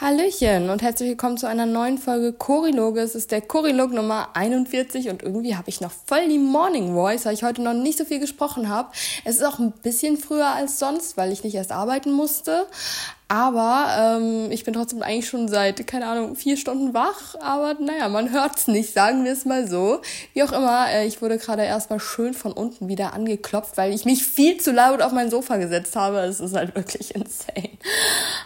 Hallöchen und herzlich willkommen zu einer neuen Folge Choriloge. Es ist der Chorilog Nummer 41 und irgendwie habe ich noch voll die Morning Voice, weil ich heute noch nicht so viel gesprochen habe. Es ist auch ein bisschen früher als sonst, weil ich nicht erst arbeiten musste. Aber ähm, ich bin trotzdem eigentlich schon seit, keine Ahnung, vier Stunden wach. Aber naja, man hört's nicht, sagen wir es mal so. Wie auch immer, äh, ich wurde gerade erstmal schön von unten wieder angeklopft, weil ich mich viel zu laut auf mein Sofa gesetzt habe. Es ist halt wirklich insane.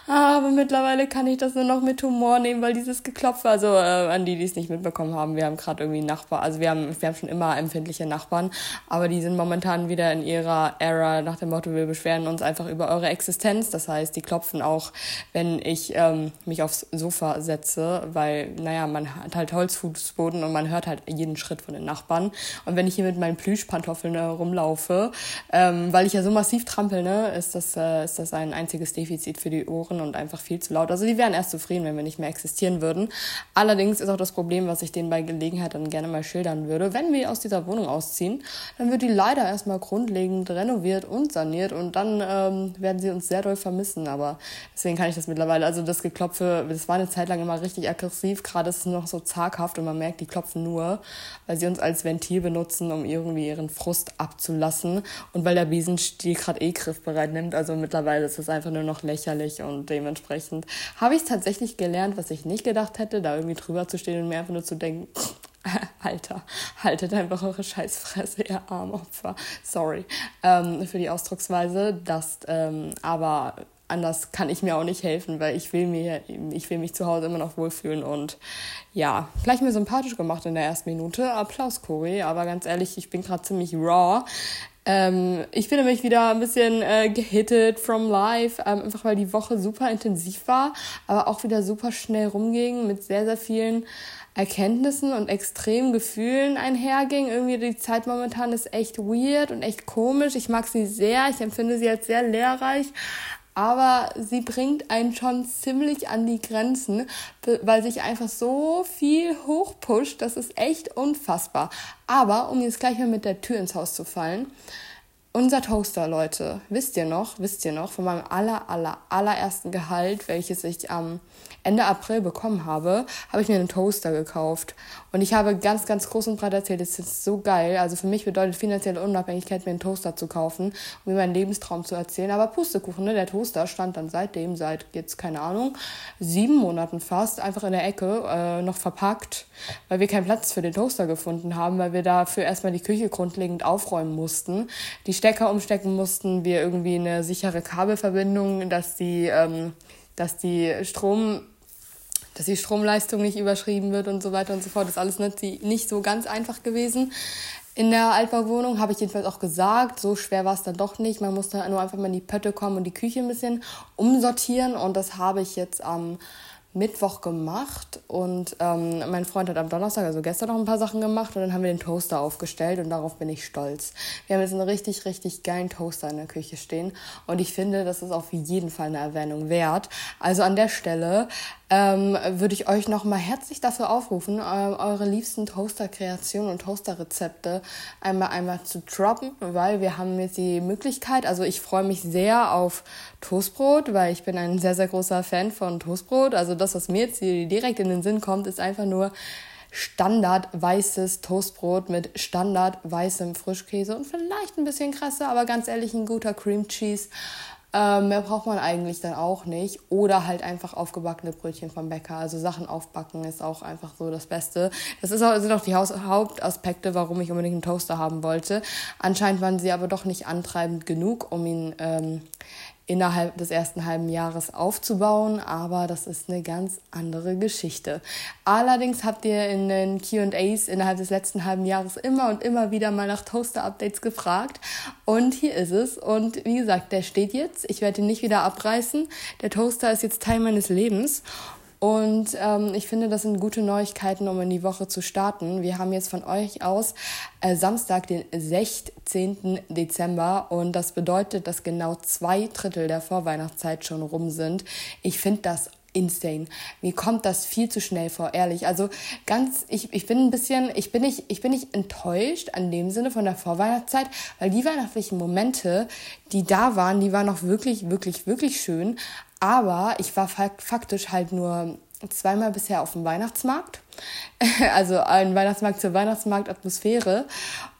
Aber mittlerweile kann ich das nur noch mit Humor nehmen, weil dieses Geklopfe, also äh, an die, die es nicht mitbekommen haben, wir haben gerade irgendwie Nachbar, also wir haben, wir haben schon immer empfindliche Nachbarn, aber die sind momentan wieder in ihrer Era nach dem Motto, wir beschweren uns einfach über eure Existenz. Das heißt, die klopfen auch auch, wenn ich ähm, mich aufs Sofa setze, weil, naja, man hat halt Holzfußboden und man hört halt jeden Schritt von den Nachbarn. Und wenn ich hier mit meinen Plüschpantoffeln äh, rumlaufe, ähm, weil ich ja so massiv trampel, ne, ist das, äh, ist das ein einziges Defizit für die Ohren und einfach viel zu laut. Also die wären erst zufrieden, wenn wir nicht mehr existieren würden. Allerdings ist auch das Problem, was ich denen bei Gelegenheit dann gerne mal schildern würde, wenn wir aus dieser Wohnung ausziehen, dann wird die leider erstmal grundlegend renoviert und saniert und dann ähm, werden sie uns sehr doll vermissen. Aber Deswegen kann ich das mittlerweile. Also das Geklopfe, das war eine Zeit lang immer richtig aggressiv. Gerade ist es noch so zaghaft und man merkt, die klopfen nur, weil sie uns als Ventil benutzen, um irgendwie ihren Frust abzulassen. Und weil der Besenstiel gerade eh griffbereit nimmt. Also mittlerweile ist es einfach nur noch lächerlich und dementsprechend habe ich es tatsächlich gelernt, was ich nicht gedacht hätte, da irgendwie drüber zu stehen und mir einfach nur zu denken, Alter, haltet einfach eure Scheißfresse, ihr Armopfer. Sorry ähm, für die Ausdrucksweise. Das, ähm, aber anders kann ich mir auch nicht helfen, weil ich will mir, ich will mich zu Hause immer noch wohlfühlen und ja, gleich mir sympathisch gemacht in der ersten Minute. Applaus, Cory, aber ganz ehrlich, ich bin gerade ziemlich raw. Ähm, ich finde mich wieder ein bisschen äh, gehittet from life, ähm, einfach weil die Woche super intensiv war, aber auch wieder super schnell rumging mit sehr, sehr vielen Erkenntnissen und extremen Gefühlen einherging. Irgendwie die Zeit momentan ist echt weird und echt komisch. Ich mag sie sehr, ich empfinde sie als sehr lehrreich, aber sie bringt einen schon ziemlich an die Grenzen, weil sich einfach so viel hochpusht, das ist echt unfassbar. Aber um jetzt gleich mal mit der Tür ins Haus zu fallen, unser Toaster, Leute, wisst ihr noch, wisst ihr noch, von meinem aller, aller, allerersten Gehalt, welches ich am Ende April bekommen habe, habe ich mir einen Toaster gekauft. Und ich habe ganz, ganz groß und breit erzählt, es ist so geil. Also für mich bedeutet finanzielle Unabhängigkeit, mir einen Toaster zu kaufen, um mir meinen Lebenstraum zu erzählen. Aber Pustekuchen, ne? Der Toaster stand dann seitdem, seit jetzt, keine Ahnung, sieben Monaten fast, einfach in der Ecke, äh, noch verpackt, weil wir keinen Platz für den Toaster gefunden haben, weil wir dafür erstmal die Küche grundlegend aufräumen mussten. Die Stecker umstecken mussten, wir irgendwie eine sichere Kabelverbindung, dass die, ähm, dass die Strom dass die Stromleistung nicht überschrieben wird und so weiter und so fort. Das ist alles nicht, nicht so ganz einfach gewesen. In der Altbauwohnung habe ich jedenfalls auch gesagt, so schwer war es dann doch nicht. Man musste nur einfach mal in die Pötte kommen und die Küche ein bisschen umsortieren. Und das habe ich jetzt am Mittwoch gemacht. Und ähm, mein Freund hat am Donnerstag, also gestern, noch ein paar Sachen gemacht. Und dann haben wir den Toaster aufgestellt. Und darauf bin ich stolz. Wir haben jetzt einen richtig, richtig geilen Toaster in der Küche stehen. Und ich finde, das ist auf jeden Fall eine Erwähnung wert. Also an der Stelle ähm, würde ich euch nochmal herzlich dafür aufrufen, eure liebsten Toaster-Kreationen und Toaster-Rezepte einmal einmal zu droppen, weil wir haben jetzt die Möglichkeit, also ich freue mich sehr auf Toastbrot, weil ich bin ein sehr, sehr großer Fan von Toastbrot. Also das, was mir jetzt direkt in den Sinn kommt, ist einfach nur Standard weißes Toastbrot mit Standard weißem Frischkäse und vielleicht ein bisschen krasser, aber ganz ehrlich ein guter Cream Cheese. Ähm, mehr braucht man eigentlich dann auch nicht. Oder halt einfach aufgebackene Brötchen vom Bäcker. Also Sachen aufbacken ist auch einfach so das Beste. Das ist auch, sind auch die Haus Hauptaspekte, warum ich unbedingt einen Toaster haben wollte. Anscheinend waren sie aber doch nicht antreibend genug, um ihn ähm, innerhalb des ersten halben Jahres aufzubauen, aber das ist eine ganz andere Geschichte. Allerdings habt ihr in den QAs innerhalb des letzten halben Jahres immer und immer wieder mal nach Toaster-Updates gefragt und hier ist es. Und wie gesagt, der steht jetzt. Ich werde ihn nicht wieder abreißen. Der Toaster ist jetzt Teil meines Lebens und ähm, ich finde, das sind gute Neuigkeiten, um in die Woche zu starten. Wir haben jetzt von euch aus äh, Samstag, den 16. Dezember. Und das bedeutet, dass genau zwei Drittel der Vorweihnachtszeit schon rum sind. Ich finde das insane. Mir kommt das viel zu schnell vor, ehrlich. Also ganz, ich, ich bin ein bisschen, ich bin nicht, ich bin nicht enttäuscht an dem Sinne von der Vorweihnachtszeit, weil die weihnachtlichen Momente, die da waren, die waren noch wirklich, wirklich, wirklich schön. Aber ich war faktisch halt nur zweimal bisher auf dem Weihnachtsmarkt. Also ein Weihnachtsmarkt zur Weihnachtsmarktatmosphäre.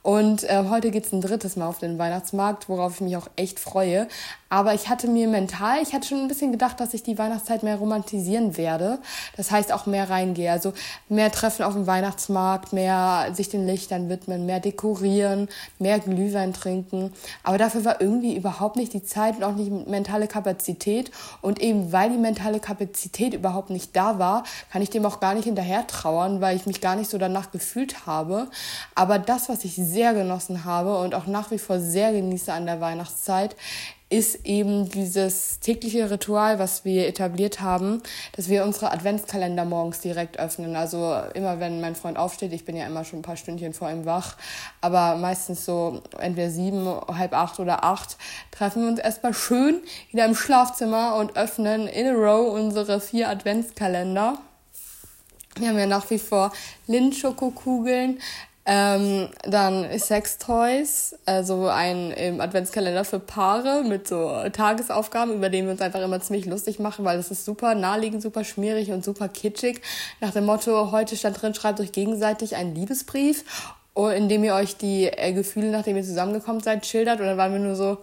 Und äh, heute geht's ein drittes Mal auf den Weihnachtsmarkt, worauf ich mich auch echt freue. Aber ich hatte mir mental, ich hatte schon ein bisschen gedacht, dass ich die Weihnachtszeit mehr romantisieren werde. Das heißt auch mehr reingehe. Also mehr Treffen auf dem Weihnachtsmarkt, mehr sich den Lichtern widmen, mehr dekorieren, mehr Glühwein trinken. Aber dafür war irgendwie überhaupt nicht die Zeit und auch nicht mentale Kapazität. Und eben weil die mentale Kapazität überhaupt nicht da war, kann ich dem auch gar nicht hinterher trauern, weil ich mich gar nicht so danach gefühlt habe. Aber das, was ich sehr genossen habe und auch nach wie vor sehr genieße an der Weihnachtszeit, ist eben dieses tägliche Ritual, was wir etabliert haben, dass wir unsere Adventskalender morgens direkt öffnen. Also immer wenn mein Freund aufsteht, ich bin ja immer schon ein paar Stündchen vor ihm wach, aber meistens so entweder sieben, halb acht oder acht, treffen wir uns erstmal schön wieder im Schlafzimmer und öffnen in a row unsere vier Adventskalender. Wir haben ja nach wie vor Lindschokokugeln, ähm, dann Sextoys, also ein im Adventskalender für Paare mit so Tagesaufgaben, über den wir uns einfach immer ziemlich lustig machen, weil das ist super naheliegend, super schmierig und super kitschig. Nach dem Motto, heute stand drin, schreibt euch gegenseitig einen Liebesbrief, in dem ihr euch die äh, Gefühle, nachdem ihr zusammengekommen seid, schildert. Und dann waren wir nur so,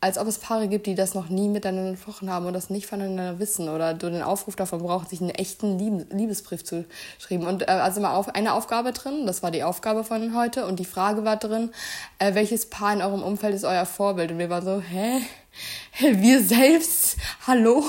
als ob es Paare gibt, die das noch nie miteinander gesprochen haben und das nicht voneinander wissen oder du den Aufruf davon braucht, sich einen echten Liebesbrief zu schreiben. Und äh, also mal auf eine Aufgabe drin, das war die Aufgabe von heute und die Frage war drin, äh, welches Paar in eurem Umfeld ist euer Vorbild? Und wir waren so, hä? wir selbst, hallo.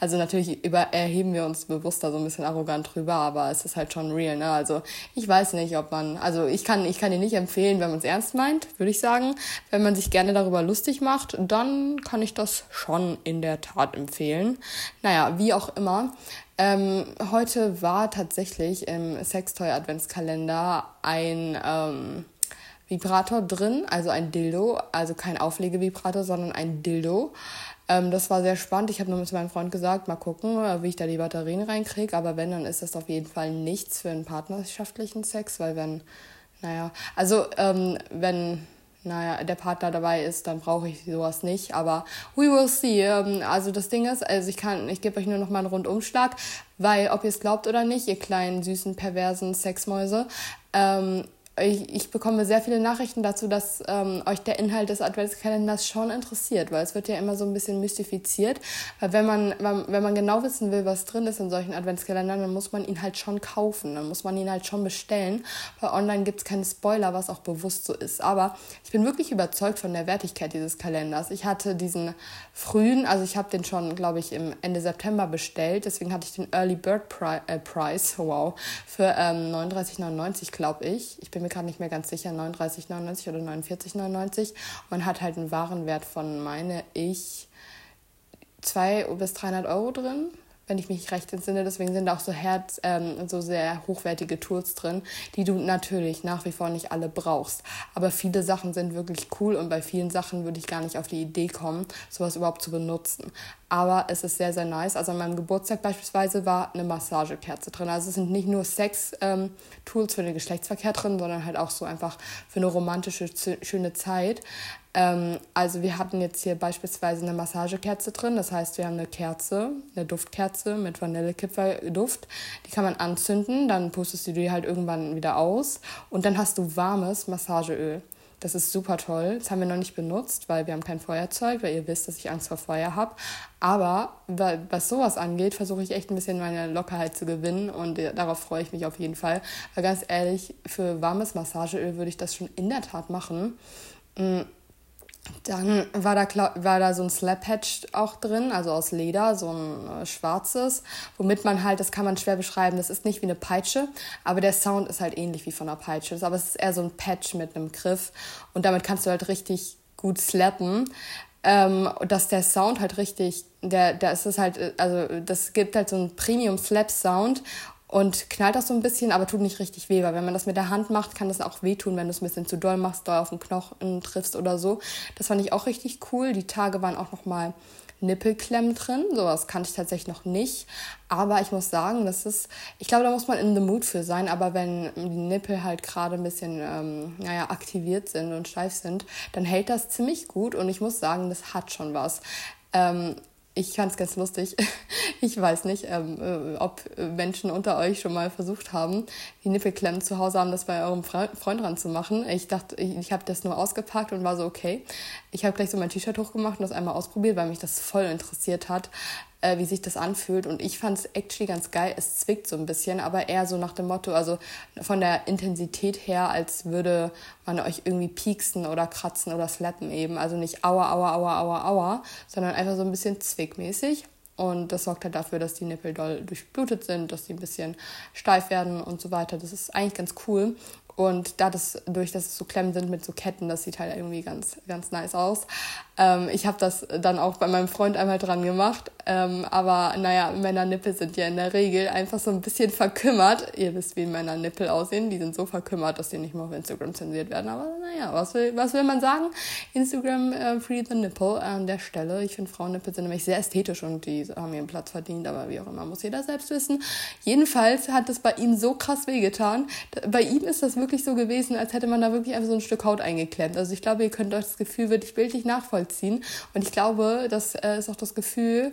Also natürlich über, erheben wir uns bewusst da so ein bisschen arrogant drüber, aber es ist halt schon real, ne? Also ich weiß nicht, ob man, also ich kann, ich kann dir nicht empfehlen, wenn man es ernst meint, würde ich sagen. Wenn man sich gerne darüber lustig macht, dann kann ich das schon in der Tat empfehlen. Naja, wie auch immer. Ähm, heute war tatsächlich im Sextoy Adventskalender ein, ähm, Vibrator drin, also ein Dildo, also kein Auflegevibrator, sondern ein Dildo. Ähm, das war sehr spannend. Ich habe nur mit meinem Freund gesagt, mal gucken, äh, wie ich da die Batterien reinkriege. Aber wenn, dann ist das auf jeden Fall nichts für einen partnerschaftlichen Sex, weil wenn, naja, also ähm, wenn naja, der Partner dabei ist, dann brauche ich sowas nicht. Aber we will see. Ähm, also das Ding ist, also ich kann, ich gebe euch nur noch mal einen Rundumschlag, weil ob ihr es glaubt oder nicht, ihr kleinen, süßen, perversen Sexmäuse, ähm, ich, ich bekomme sehr viele Nachrichten dazu, dass ähm, euch der Inhalt des Adventskalenders schon interessiert, weil es wird ja immer so ein bisschen mystifiziert. Weil wenn man, wenn man genau wissen will, was drin ist in solchen Adventskalendern, dann muss man ihn halt schon kaufen, dann muss man ihn halt schon bestellen, weil online gibt es keine Spoiler, was auch bewusst so ist. Aber ich bin wirklich überzeugt von der Wertigkeit dieses Kalenders. Ich hatte diesen frühen, also ich habe den schon, glaube ich, im Ende September bestellt, deswegen hatte ich den Early Bird Pri äh, Price, wow, für ähm, 39,99 glaube ich. Ich bin mir gerade nicht mehr ganz sicher, 39,99 oder 49,99. Man hat halt einen Warenwert von, meine ich, 200 bis 300 Euro drin wenn ich mich recht entsinne. Deswegen sind auch so Herz, ähm, so sehr hochwertige Tools drin, die du natürlich nach wie vor nicht alle brauchst. Aber viele Sachen sind wirklich cool und bei vielen Sachen würde ich gar nicht auf die Idee kommen, sowas überhaupt zu benutzen. Aber es ist sehr, sehr nice. Also an meinem Geburtstag beispielsweise war eine Massagekerze drin. Also es sind nicht nur Sex-Tools ähm, für den Geschlechtsverkehr drin, sondern halt auch so einfach für eine romantische, schöne Zeit. Ähm, also wir hatten jetzt hier beispielsweise eine Massagekerze drin. Das heißt, wir haben eine Kerze, eine Duftkerze mit Vanillekipferduft. Die kann man anzünden, dann pustest du die halt irgendwann wieder aus und dann hast du warmes Massageöl. Das ist super toll. Das haben wir noch nicht benutzt, weil wir haben kein Feuerzeug, weil ihr wisst, dass ich Angst vor Feuer habe. Aber was sowas angeht, versuche ich echt ein bisschen meine Lockerheit zu gewinnen und äh, darauf freue ich mich auf jeden Fall. Weil ganz ehrlich, für warmes Massageöl würde ich das schon in der Tat machen. Dann war da, war da so ein Slap-Hatch auch drin, also aus Leder, so ein äh, schwarzes, womit man halt, das kann man schwer beschreiben, das ist nicht wie eine Peitsche, aber der Sound ist halt ähnlich wie von einer Peitsche. Aber es ist eher so ein Patch mit einem Griff und damit kannst du halt richtig gut slappen. Ähm, dass der Sound halt richtig, der, der ist es halt, äh, also das gibt halt so einen Premium-Slap-Sound und knallt auch so ein bisschen, aber tut nicht richtig weh, weil wenn man das mit der Hand macht, kann das auch wehtun, wenn du es ein bisschen zu doll machst, doll auf den Knochen triffst oder so. Das fand ich auch richtig cool. Die Tage waren auch noch mal Nippelklemmen drin. Sowas kannte ich tatsächlich noch nicht. Aber ich muss sagen, das ist, ich glaube, da muss man in the mood für sein. Aber wenn die Nippel halt gerade ein bisschen, ähm, naja, aktiviert sind und steif sind, dann hält das ziemlich gut. Und ich muss sagen, das hat schon was. Ähm, ich fand es ganz lustig. Ich weiß nicht, ähm, äh, ob Menschen unter euch schon mal versucht haben, die Nippelklemmen zu Hause haben, das bei eurem Freund dran zu machen. Ich dachte, ich, ich habe das nur ausgepackt und war so, okay. Ich habe gleich so mein T-Shirt hochgemacht und das einmal ausprobiert, weil mich das voll interessiert hat, äh, wie sich das anfühlt. Und ich fand es actually ganz geil. Es zwickt so ein bisschen, aber eher so nach dem Motto, also von der Intensität her, als würde man euch irgendwie pieksen oder kratzen oder slappen eben. Also nicht aua, aua, aua, aua, aua, sondern einfach so ein bisschen zwickmäßig. Und das sorgt halt dafür, dass die Nippel doll durchblutet sind, dass die ein bisschen steif werden und so weiter. Das ist eigentlich ganz cool. Und dadurch, dass es so Klemmen sind mit so Ketten, das sieht halt irgendwie ganz, ganz nice aus. Ähm, ich habe das dann auch bei meinem Freund einmal dran gemacht. Ähm, aber naja, Männernippel sind ja in der Regel einfach so ein bisschen verkümmert. Ihr wisst, wie Männernippel aussehen. Die sind so verkümmert, dass die nicht mehr auf Instagram zensiert werden. Aber naja, was will, was will man sagen? Instagram äh, Free the Nipple an der Stelle. Ich finde Frauennippel sind nämlich sehr ästhetisch und die haben ihren Platz verdient. Aber wie auch immer, muss jeder selbst wissen. Jedenfalls hat es bei ihm so krass wehgetan. Bei ihm ist das wirklich so gewesen, als hätte man da wirklich einfach so ein Stück Haut eingeklemmt. Also ich glaube, ihr könnt euch das Gefühl wirklich bildlich nachvollziehen nachvollziehen. Und ich glaube, das äh, ist auch das Gefühl,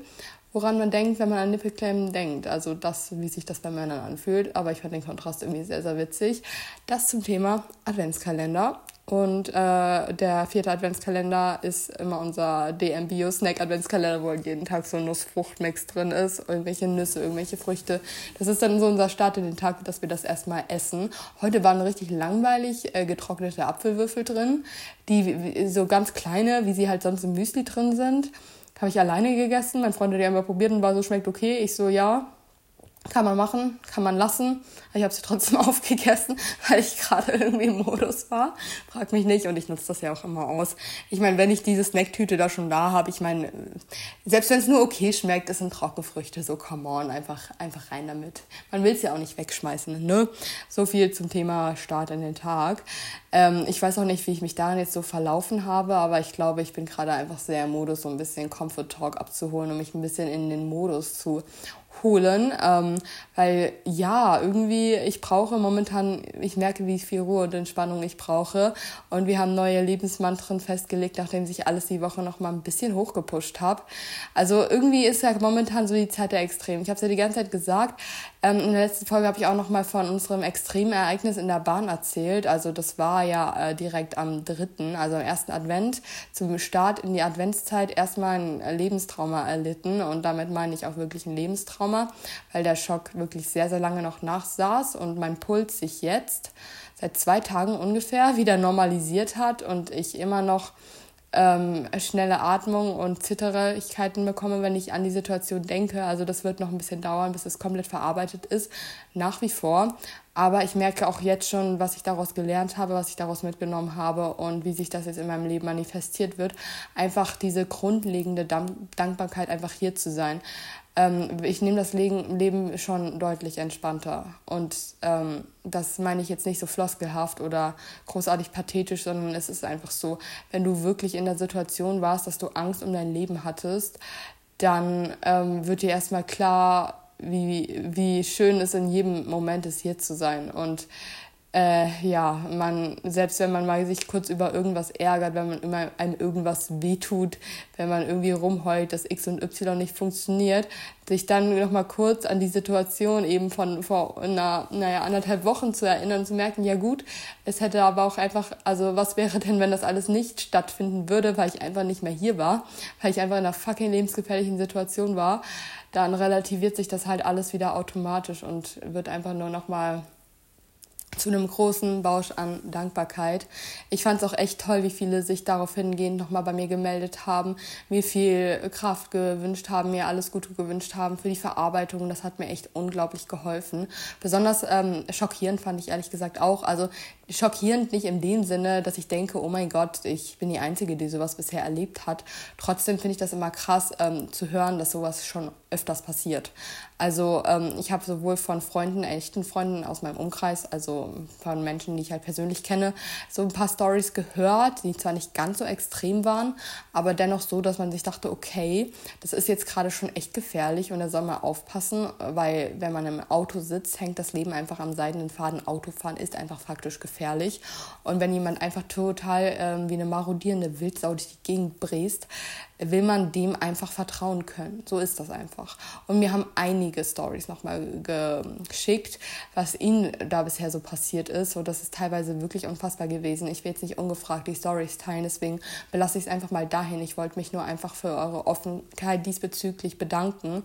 woran man denkt, wenn man an Nippelklemmen denkt. Also das, wie sich das bei Männern anfühlt. Aber ich fand den Kontrast irgendwie sehr, sehr witzig. Das zum Thema Adventskalender. Und äh, der vierte Adventskalender ist immer unser DM Bio Snack Adventskalender, wo jeden Tag so ein Nussfruchtmix drin ist, irgendwelche Nüsse, irgendwelche Früchte. Das ist dann so unser Start in den Tag, dass wir das erstmal essen. Heute waren richtig langweilig äh, getrocknete Apfelwürfel drin, die so ganz kleine, wie sie halt sonst im Müsli drin sind. Habe ich alleine gegessen. Mein Freund hat die einmal probiert und war so, schmeckt okay. Ich so, ja, kann man machen, kann man lassen. Ich habe sie trotzdem aufgegessen, weil ich gerade irgendwie im Modus war. Frag mich nicht und ich nutze das ja auch immer aus. Ich meine, wenn ich diese Snacktüte da schon da habe, ich meine, selbst wenn es nur okay schmeckt, es sind Trockenfrüchte, so come on, einfach, einfach rein damit. Man will es ja auch nicht wegschmeißen, ne? So viel zum Thema Start in den Tag. Ähm, ich weiß auch nicht, wie ich mich daran jetzt so verlaufen habe, aber ich glaube, ich bin gerade einfach sehr im Modus, so ein bisschen Comfort Talk abzuholen, um mich ein bisschen in den Modus zu holen, ähm, weil ja, irgendwie, ich brauche momentan, ich merke, wie viel Ruhe und Entspannung ich brauche und wir haben neue Lebensmantren festgelegt, nachdem sich alles die Woche noch mal ein bisschen hochgepusht habe. Also irgendwie ist ja momentan so die Zeit der Extrem. Ich habe es ja die ganze Zeit gesagt, ähm, in der letzten Folge habe ich auch noch mal von unserem extremen Ereignis in der Bahn erzählt, also das war ja äh, direkt am dritten, also am ersten Advent, zum Start in die Adventszeit erstmal ein Lebenstrauma erlitten. Und damit meine ich auch wirklich ein Lebenstrauma Trauma, weil der Schock wirklich sehr, sehr lange noch nachsaß. Und mein Puls sich jetzt seit zwei Tagen ungefähr wieder normalisiert hat und ich immer noch ähm, schnelle Atmung und Zitterigkeiten bekomme, wenn ich an die Situation denke. Also das wird noch ein bisschen dauern, bis es komplett verarbeitet ist, nach wie vor. Aber ich merke auch jetzt schon, was ich daraus gelernt habe, was ich daraus mitgenommen habe und wie sich das jetzt in meinem Leben manifestiert wird. Einfach diese grundlegende Dankbarkeit, einfach hier zu sein ähm, ich nehme das Leben schon deutlich entspannter. Und ähm, das meine ich jetzt nicht so floskelhaft oder großartig pathetisch, sondern es ist einfach so, wenn du wirklich in der Situation warst, dass du Angst um dein Leben hattest, dann ähm, wird dir erstmal klar, wie, wie schön es in jedem Moment ist, hier zu sein. Und äh, ja, man, selbst wenn man mal sich kurz über irgendwas ärgert, wenn man immer einem irgendwas wehtut, wenn man irgendwie rumheult, dass X und Y nicht funktioniert, sich dann nochmal kurz an die Situation eben von vor einer, naja, anderthalb Wochen zu erinnern und zu merken, ja gut, es hätte aber auch einfach, also was wäre denn, wenn das alles nicht stattfinden würde, weil ich einfach nicht mehr hier war, weil ich einfach in einer fucking lebensgefährlichen Situation war, dann relativiert sich das halt alles wieder automatisch und wird einfach nur nochmal zu einem großen Bausch an Dankbarkeit. Ich fand es auch echt toll, wie viele sich darauf hingehend nochmal bei mir gemeldet haben, mir viel Kraft gewünscht haben, mir alles Gute gewünscht haben für die Verarbeitung. Das hat mir echt unglaublich geholfen. Besonders ähm, schockierend fand ich ehrlich gesagt auch. Also schockierend nicht in dem Sinne, dass ich denke, oh mein Gott, ich bin die Einzige, die sowas bisher erlebt hat. Trotzdem finde ich das immer krass ähm, zu hören, dass sowas schon öfters passiert. Also ähm, ich habe sowohl von Freunden, echten Freunden aus meinem Umkreis, also von Menschen, die ich halt persönlich kenne, so ein paar Stories gehört, die zwar nicht ganz so extrem waren, aber dennoch so, dass man sich dachte, okay, das ist jetzt gerade schon echt gefährlich und da soll man aufpassen, weil wenn man im Auto sitzt, hängt das Leben einfach am seidenen Faden. Autofahren ist einfach faktisch gefährlich. Und wenn jemand einfach total ähm, wie eine marodierende Wildsau durch die Gegend bräst, will man dem einfach vertrauen können. So ist das einfach. Und mir haben einige Stories nochmal geschickt, was ihnen da bisher so passiert ist. Und das ist teilweise wirklich unfassbar gewesen. Ich will jetzt nicht ungefragt die Stories teilen, deswegen belasse ich es einfach mal dahin. Ich wollte mich nur einfach für eure Offenheit diesbezüglich bedanken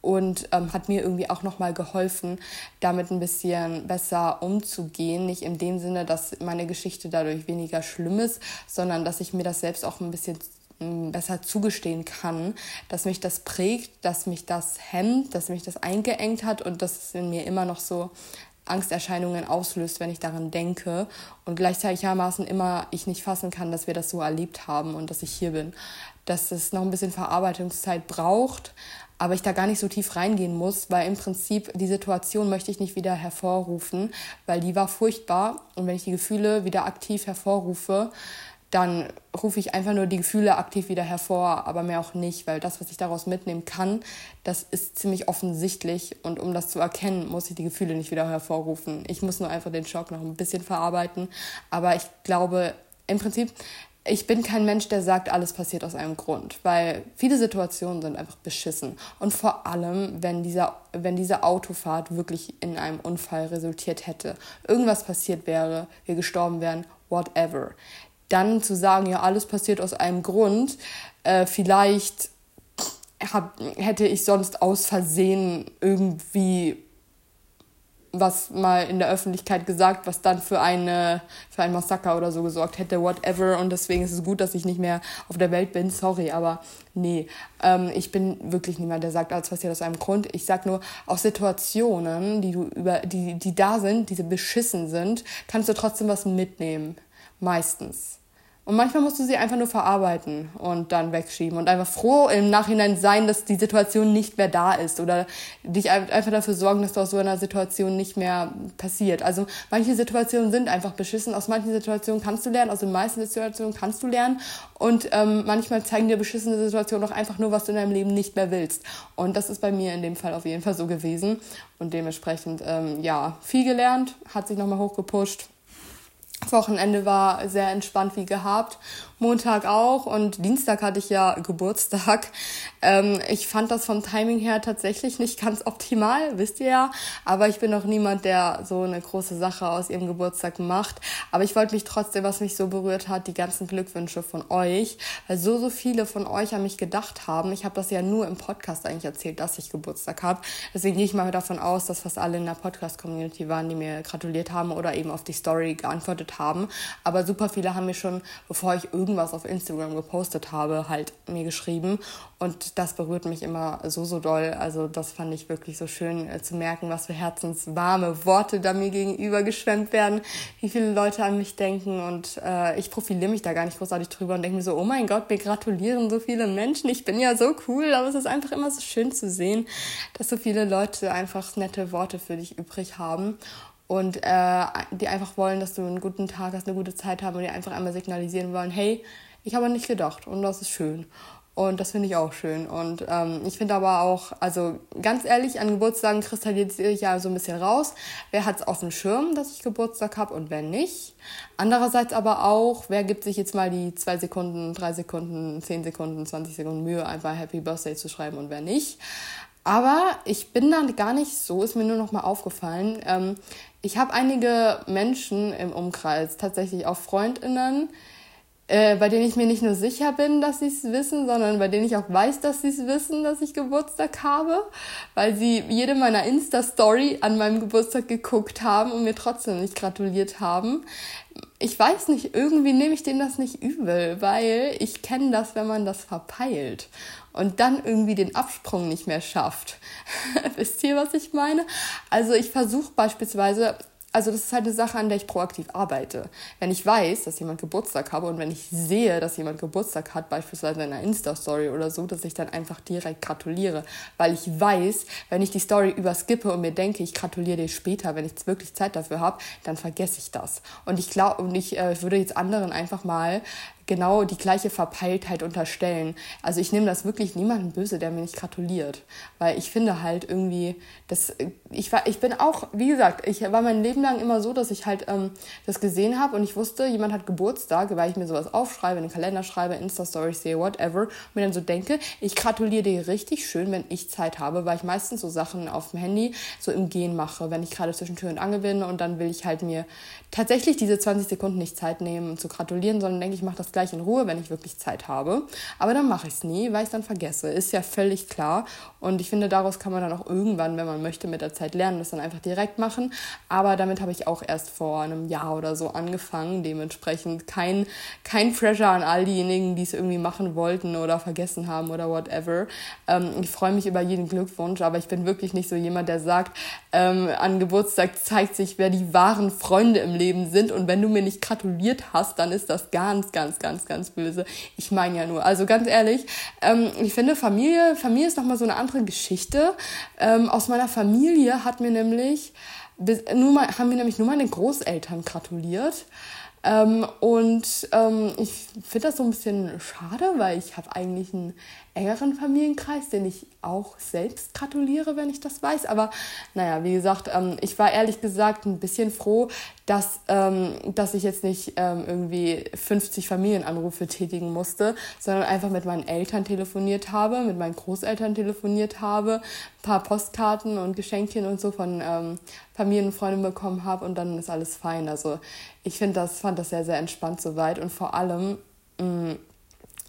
und ähm, hat mir irgendwie auch nochmal geholfen, damit ein bisschen besser umzugehen. Nicht in dem Sinne, dass meine Geschichte dadurch weniger schlimm ist, sondern dass ich mir das selbst auch ein bisschen besser zugestehen kann, dass mich das prägt, dass mich das hemmt, dass mich das eingeengt hat und dass es in mir immer noch so Angsterscheinungen auslöst, wenn ich daran denke und gleichzeitigmaßen immer ich nicht fassen kann, dass wir das so erlebt haben und dass ich hier bin, dass es noch ein bisschen Verarbeitungszeit braucht, aber ich da gar nicht so tief reingehen muss, weil im Prinzip die Situation möchte ich nicht wieder hervorrufen, weil die war furchtbar und wenn ich die Gefühle wieder aktiv hervorrufe, dann rufe ich einfach nur die Gefühle aktiv wieder hervor, aber mehr auch nicht, weil das, was ich daraus mitnehmen kann, das ist ziemlich offensichtlich und um das zu erkennen, muss ich die Gefühle nicht wieder hervorrufen. Ich muss nur einfach den Schock noch ein bisschen verarbeiten, aber ich glaube, im Prinzip ich bin kein Mensch, der sagt, alles passiert aus einem Grund, weil viele Situationen sind einfach beschissen. Und vor allem, wenn, dieser, wenn diese Autofahrt wirklich in einem Unfall resultiert hätte, irgendwas passiert wäre, wir gestorben wären, whatever. Dann zu sagen, ja, alles passiert aus einem Grund, äh, vielleicht hab, hätte ich sonst aus Versehen irgendwie was mal in der Öffentlichkeit gesagt, was dann für eine für ein Massaker oder so gesorgt hätte, whatever. Und deswegen ist es gut, dass ich nicht mehr auf der Welt bin. Sorry, aber nee, ähm, ich bin wirklich niemand, der sagt, alles passiert aus einem Grund. Ich sag nur, aus Situationen, die du über die die da sind, diese beschissen sind, kannst du trotzdem was mitnehmen. Meistens. Und manchmal musst du sie einfach nur verarbeiten und dann wegschieben und einfach froh im Nachhinein sein, dass die Situation nicht mehr da ist oder dich einfach dafür sorgen, dass du aus so einer Situation nicht mehr passiert. Also manche Situationen sind einfach beschissen. Aus manchen Situationen kannst du lernen, aus den meisten Situationen kannst du lernen und ähm, manchmal zeigen dir beschissene Situationen auch einfach nur, was du in deinem Leben nicht mehr willst. Und das ist bei mir in dem Fall auf jeden Fall so gewesen und dementsprechend ähm, ja viel gelernt, hat sich nochmal hochgepusht Wochenende war sehr entspannt wie gehabt. Montag auch und Dienstag hatte ich ja Geburtstag. Ähm, ich fand das vom Timing her tatsächlich nicht ganz optimal, wisst ihr ja. Aber ich bin auch niemand, der so eine große Sache aus ihrem Geburtstag macht. Aber ich wollte mich trotzdem, was mich so berührt hat, die ganzen Glückwünsche von euch, weil so, so viele von euch an mich gedacht haben. Ich habe das ja nur im Podcast eigentlich erzählt, dass ich Geburtstag habe. Deswegen gehe ich mal davon aus, dass fast alle in der Podcast-Community waren, die mir gratuliert haben oder eben auf die Story geantwortet haben. Aber super viele haben mir schon, bevor ich irgendwie irgendwas auf Instagram gepostet habe, halt mir geschrieben. Und das berührt mich immer so, so doll. Also das fand ich wirklich so schön äh, zu merken, was für herzenswarme Worte da mir gegenüber geschwemmt werden, wie viele Leute an mich denken. Und äh, ich profiliere mich da gar nicht großartig drüber und denke mir so, oh mein Gott, mir gratulieren so viele Menschen. Ich bin ja so cool. Aber es ist einfach immer so schön zu sehen, dass so viele Leute einfach nette Worte für dich übrig haben und äh, die einfach wollen, dass du einen guten Tag hast, eine gute Zeit haben und die einfach einmal signalisieren wollen, hey, ich habe nicht gedacht und das ist schön. Und das finde ich auch schön. Und ähm, ich finde aber auch, also ganz ehrlich, an Geburtstagen kristallisiere ich ja so ein bisschen raus. Wer hat es auf dem Schirm, dass ich Geburtstag habe und wer nicht? Andererseits aber auch, wer gibt sich jetzt mal die zwei Sekunden, drei Sekunden, zehn Sekunden, 20 Sekunden Mühe, einfach Happy Birthday zu schreiben und wer nicht? Aber ich bin da gar nicht so, ist mir nur noch mal aufgefallen. Ähm, ich habe einige Menschen im Umkreis, tatsächlich auch Freundinnen, äh, bei denen ich mir nicht nur sicher bin, dass sie es wissen, sondern bei denen ich auch weiß, dass sie es wissen, dass ich Geburtstag habe, weil sie jede meiner Insta-Story an meinem Geburtstag geguckt haben und mir trotzdem nicht gratuliert haben. Ich weiß nicht, irgendwie nehme ich denen das nicht übel, weil ich kenne das, wenn man das verpeilt und dann irgendwie den Absprung nicht mehr schafft. Wisst ihr, was ich meine? Also ich versuche beispielsweise also das ist halt eine Sache, an der ich proaktiv arbeite. Wenn ich weiß, dass jemand Geburtstag habe und wenn ich sehe, dass jemand Geburtstag hat, beispielsweise in einer Insta-Story oder so, dass ich dann einfach direkt gratuliere. Weil ich weiß, wenn ich die Story überskippe und mir denke, ich gratuliere dir später, wenn ich wirklich Zeit dafür habe, dann vergesse ich das. Und ich glaube, und ich äh, würde jetzt anderen einfach mal genau die gleiche Verpeiltheit unterstellen. Also ich nehme das wirklich niemandem böse, der mir nicht gratuliert. Weil ich finde halt irgendwie, dass ich war, ich bin auch, wie gesagt, ich war mein Leben lang immer so, dass ich halt ähm, das gesehen habe und ich wusste, jemand hat Geburtstag, weil ich mir sowas aufschreibe, in den Kalender schreibe, Insta-Stories sehe, whatever, und mir dann so denke, ich gratuliere dir richtig schön, wenn ich Zeit habe, weil ich meistens so Sachen auf dem Handy so im Gehen mache, wenn ich gerade zwischen Tür und Angel bin und dann will ich halt mir tatsächlich diese 20 Sekunden nicht Zeit nehmen, um zu gratulieren, sondern denke, ich mache das gleich in Ruhe, wenn ich wirklich Zeit habe. Aber dann mache ich es nie, weil ich es dann vergesse. Ist ja völlig klar. Und ich finde, daraus kann man dann auch irgendwann, wenn man möchte, mit der Zeit lernen, das dann einfach direkt machen. Aber damit habe ich auch erst vor einem Jahr oder so angefangen. Dementsprechend kein, kein Pressure an all diejenigen, die es irgendwie machen wollten oder vergessen haben oder whatever. Ähm, ich freue mich über jeden Glückwunsch, aber ich bin wirklich nicht so jemand, der sagt, ähm, an Geburtstag zeigt sich, wer die wahren Freunde im Leben sind. Und wenn du mir nicht gratuliert hast, dann ist das ganz, ganz, ganz, ganz böse. Ich meine ja nur. Also ganz ehrlich, ähm, ich finde Familie, Familie ist nochmal so eine andere Finde Ähm, aus meiner Familie hat mir nämlich, nur mal, haben mir nämlich nur meine Großeltern gratuliert. Ähm, und ähm, ich finde das so ein bisschen schade, weil ich habe eigentlich einen engeren Familienkreis, den ich auch selbst gratuliere, wenn ich das weiß. Aber naja, wie gesagt, ähm, ich war ehrlich gesagt ein bisschen froh, dass, ähm, dass ich jetzt nicht ähm, irgendwie 50 Familienanrufe tätigen musste, sondern einfach mit meinen Eltern telefoniert habe, mit meinen Großeltern telefoniert habe, ein paar Postkarten und Geschenkchen und so von ähm, Familienfreunden bekommen habe und dann ist alles fein. Also ich finde das, fand das sehr, sehr entspannt soweit und vor allem mh, mm,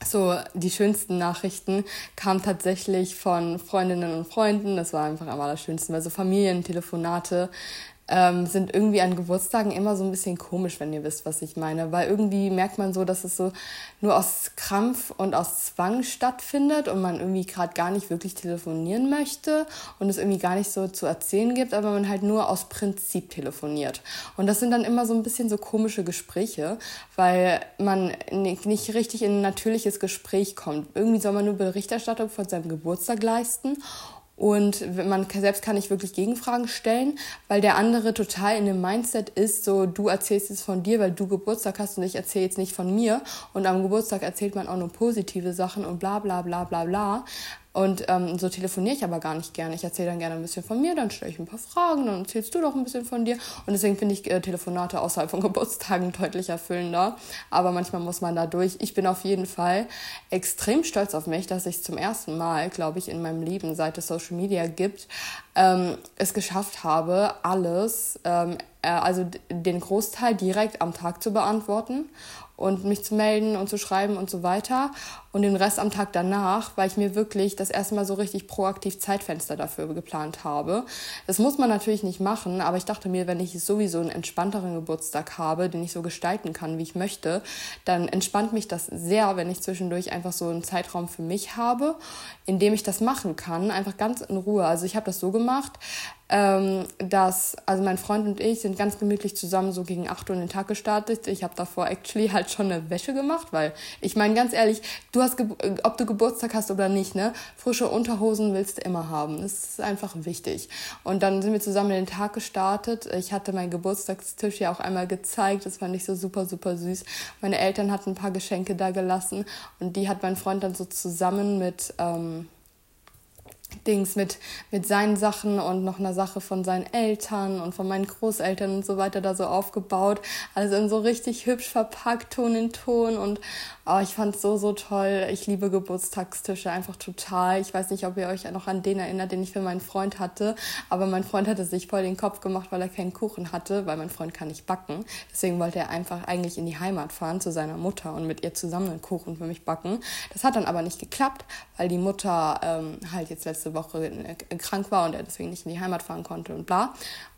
so die schönsten Nachrichten kamen tatsächlich von Freundinnen und Freunden. Das war einfach am allerschönsten, weil so Familientelefonate ähm, sind irgendwie an Geburtstagen immer so ein bisschen komisch, wenn ihr wisst, was ich meine. Weil irgendwie merkt man so, dass es so nur aus Krampf und aus Zwang stattfindet und man irgendwie gerade gar nicht wirklich telefonieren möchte und es irgendwie gar nicht so zu erzählen gibt, aber man halt nur aus Prinzip telefoniert. Und das sind dann immer so ein bisschen so komische Gespräche, weil man nicht richtig in ein natürliches Gespräch kommt. Irgendwie soll man nur Berichterstattung von seinem Geburtstag leisten und man selbst kann nicht wirklich Gegenfragen stellen, weil der andere total in dem Mindset ist, so du erzählst jetzt von dir, weil du Geburtstag hast und ich erzähle jetzt nicht von mir. Und am Geburtstag erzählt man auch nur positive Sachen und bla bla bla bla bla. Und ähm, so telefoniere ich aber gar nicht gerne. Ich erzähle dann gerne ein bisschen von mir, dann stelle ich ein paar Fragen, dann erzählst du doch ein bisschen von dir. Und deswegen finde ich äh, Telefonate außerhalb von Geburtstagen deutlich erfüllender. Aber manchmal muss man da durch. Ich bin auf jeden Fall extrem stolz auf mich, dass ich zum ersten Mal, glaube ich, in meinem Leben, seit es Social Media gibt, ähm, es geschafft habe, alles, ähm, äh, also den Großteil direkt am Tag zu beantworten und mich zu melden und zu schreiben und so weiter. Und den Rest am Tag danach, weil ich mir wirklich das erste Mal so richtig proaktiv Zeitfenster dafür geplant habe. Das muss man natürlich nicht machen, aber ich dachte mir, wenn ich sowieso einen entspannteren Geburtstag habe, den ich so gestalten kann, wie ich möchte, dann entspannt mich das sehr, wenn ich zwischendurch einfach so einen Zeitraum für mich habe, in dem ich das machen kann, einfach ganz in Ruhe. Also ich habe das so gemacht, ähm, dass, also mein Freund und ich sind ganz gemütlich zusammen so gegen 8 Uhr in den Tag gestartet. Ich habe davor actually halt schon eine Wäsche gemacht, weil ich meine ganz ehrlich, du hast, ob du Geburtstag hast oder nicht, ne, frische Unterhosen willst du immer haben. Das ist einfach wichtig. Und dann sind wir zusammen in den Tag gestartet. Ich hatte meinen Geburtstagstisch ja auch einmal gezeigt. Das fand ich so super, super süß. Meine Eltern hatten ein paar Geschenke da gelassen und die hat mein Freund dann so zusammen mit, ähm, Dings mit, mit seinen Sachen und noch einer Sache von seinen Eltern und von meinen Großeltern und so weiter da so aufgebaut. Also in so richtig hübsch verpackt, Ton in Ton und oh, ich fand es so, so toll. Ich liebe Geburtstagstische einfach total. Ich weiß nicht, ob ihr euch noch an den erinnert, den ich für meinen Freund hatte, aber mein Freund hatte sich voll den Kopf gemacht, weil er keinen Kuchen hatte, weil mein Freund kann nicht backen. Deswegen wollte er einfach eigentlich in die Heimat fahren zu seiner Mutter und mit ihr zusammen einen Kuchen für mich backen. Das hat dann aber nicht geklappt, weil die Mutter ähm, halt jetzt letzte Woche äh, krank war und er deswegen nicht in die Heimat fahren konnte und bla.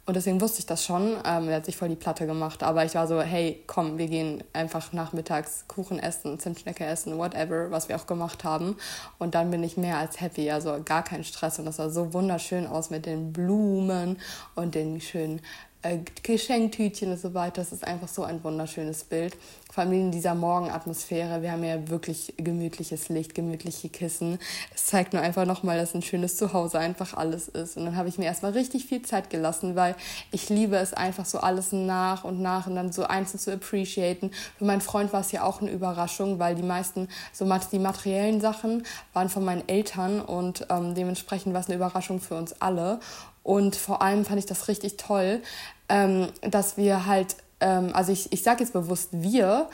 Und deswegen wusste ich das schon. Ähm, er hat sich voll die Platte gemacht. Aber ich war so, hey, komm, wir gehen einfach nachmittags Kuchen essen, Zimtschnecke essen, whatever, was wir auch gemacht haben. Und dann bin ich mehr als happy. Also gar kein Stress. Und das sah so wunderschön aus mit den Blumen und den schönen äh, Geschenktütchen und so weiter. Das ist einfach so ein wunderschönes Bild. Vor allem in dieser Morgenatmosphäre. Wir haben ja wirklich gemütliches Licht, gemütliche Kissen. Es zeigt nur einfach nochmal, dass ein schönes Zuhause einfach alles ist. Und dann habe ich mir erstmal richtig viel Zeit gelassen, weil ich liebe es einfach so alles nach und nach und dann so einzeln zu appreciaten. Für meinen Freund war es ja auch eine Überraschung, weil die meisten, so die materiellen Sachen waren von meinen Eltern und ähm, dementsprechend war es eine Überraschung für uns alle. Und vor allem fand ich das richtig toll, ähm, dass wir halt, ähm, also ich, ich sage jetzt bewusst wir,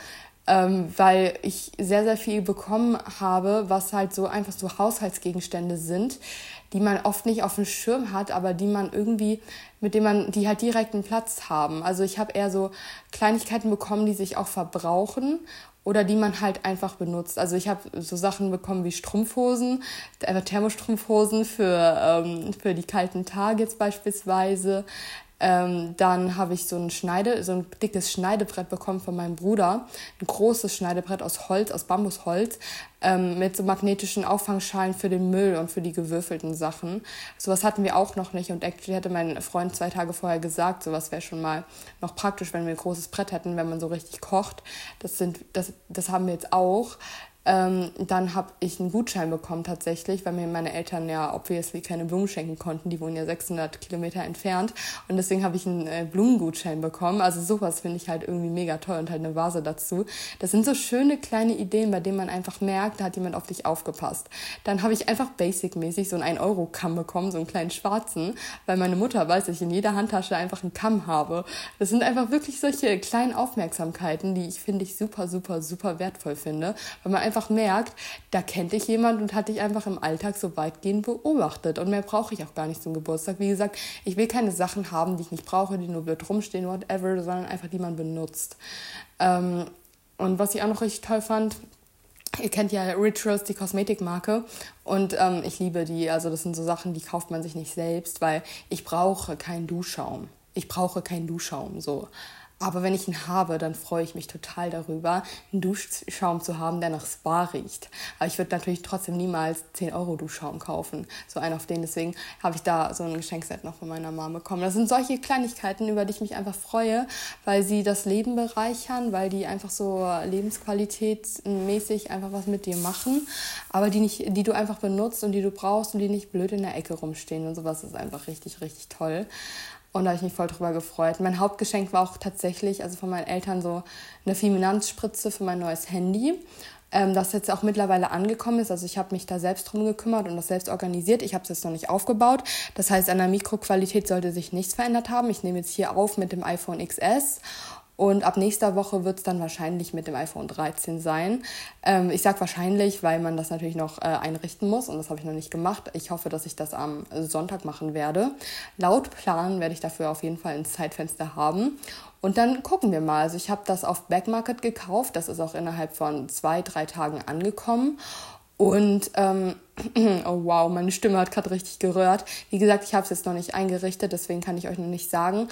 ähm, weil ich sehr, sehr viel bekommen habe, was halt so einfach so Haushaltsgegenstände sind, die man oft nicht auf dem Schirm hat, aber die man irgendwie, mit denen man, die halt direkt einen Platz haben. Also ich habe eher so Kleinigkeiten bekommen, die sich auch verbrauchen oder die man halt einfach benutzt. Also ich habe so Sachen bekommen wie Strumpfhosen, einfach Thermostrumpfhosen für, ähm, für die kalten Tage jetzt beispielsweise. Ähm, dann habe ich so ein Schneide, so ein dickes Schneidebrett bekommen von meinem Bruder. Ein großes Schneidebrett aus Holz, aus Bambusholz, ähm, mit so magnetischen Auffangschalen für den Müll und für die gewürfelten Sachen. Sowas hatten wir auch noch nicht und actually hätte mein Freund zwei Tage vorher gesagt, sowas wäre schon mal noch praktisch, wenn wir ein großes Brett hätten, wenn man so richtig kocht. Das sind, das, das haben wir jetzt auch. Ähm, dann habe ich einen Gutschein bekommen tatsächlich, weil mir meine Eltern ja obviously keine Blumen schenken konnten. Die wohnen ja 600 Kilometer entfernt. Und deswegen habe ich einen äh, Blumengutschein bekommen. Also sowas finde ich halt irgendwie mega toll und halt eine Vase dazu. Das sind so schöne kleine Ideen, bei denen man einfach merkt, da hat jemand auf dich aufgepasst. Dann habe ich einfach basic-mäßig so einen 1-Euro-Kamm bekommen, so einen kleinen schwarzen, weil meine Mutter weiß, dass ich in jeder Handtasche einfach einen Kamm habe. Das sind einfach wirklich solche kleinen Aufmerksamkeiten, die ich finde ich super, super, super wertvoll finde, weil man einfach merkt, da kennt dich jemand und hat dich einfach im Alltag so weitgehend beobachtet. Und mehr brauche ich auch gar nicht zum Geburtstag. Wie gesagt, ich will keine Sachen haben, die ich nicht brauche, die nur blöd rumstehen, whatever, sondern einfach die man benutzt. Ähm, und was ich auch noch richtig toll fand, Ihr kennt ja Rituals, die Kosmetikmarke. Und ähm, ich liebe die. Also das sind so Sachen, die kauft man sich nicht selbst, weil ich brauche keinen Duschschaum. Ich brauche keinen Duschschaum. So. Aber wenn ich ihn habe, dann freue ich mich total darüber, einen Duschschaum zu haben, der nach Spa riecht. Aber ich würde natürlich trotzdem niemals 10 Euro Duschschaum kaufen. So einen auf den. Deswegen habe ich da so ein Geschenkset noch von meiner Mama bekommen. Das sind solche Kleinigkeiten, über die ich mich einfach freue, weil sie das Leben bereichern, weil die einfach so lebensqualitätsmäßig einfach was mit dir machen. Aber die, nicht, die du einfach benutzt und die du brauchst und die nicht blöd in der Ecke rumstehen. Und sowas ist einfach richtig, richtig toll. Und da habe ich mich voll drüber gefreut. Mein Hauptgeschenk war auch tatsächlich, also von meinen Eltern, so eine Finanzspritze für mein neues Handy. Ähm, das jetzt auch mittlerweile angekommen ist. Also ich habe mich da selbst drum gekümmert und das selbst organisiert. Ich habe es jetzt noch nicht aufgebaut. Das heißt, an der Mikroqualität sollte sich nichts verändert haben. Ich nehme jetzt hier auf mit dem iPhone XS und ab nächster Woche wird es dann wahrscheinlich mit dem iPhone 13 sein. Ähm, ich sage wahrscheinlich, weil man das natürlich noch äh, einrichten muss und das habe ich noch nicht gemacht. Ich hoffe, dass ich das am Sonntag machen werde. Laut Plan werde ich dafür auf jeden Fall ein Zeitfenster haben. Und dann gucken wir mal. Also ich habe das auf Backmarket gekauft. Das ist auch innerhalb von zwei, drei Tagen angekommen. Und ähm, oh wow, meine Stimme hat gerade richtig gerührt. Wie gesagt, ich habe es jetzt noch nicht eingerichtet, deswegen kann ich euch noch nicht sagen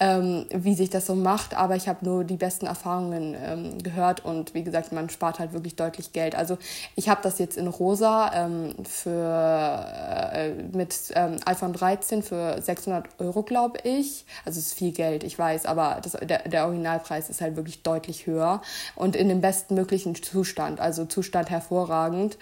ähm, wie sich das so macht, aber ich habe nur die besten Erfahrungen ähm, gehört und wie gesagt, man spart halt wirklich deutlich Geld. Also ich habe das jetzt in rosa ähm, für äh, mit ähm, iPhone 13 für 600 Euro, glaube ich. Also es ist viel Geld, ich weiß, aber das, der, der Originalpreis ist halt wirklich deutlich höher und in dem besten möglichen Zustand, also Zustand hervorragend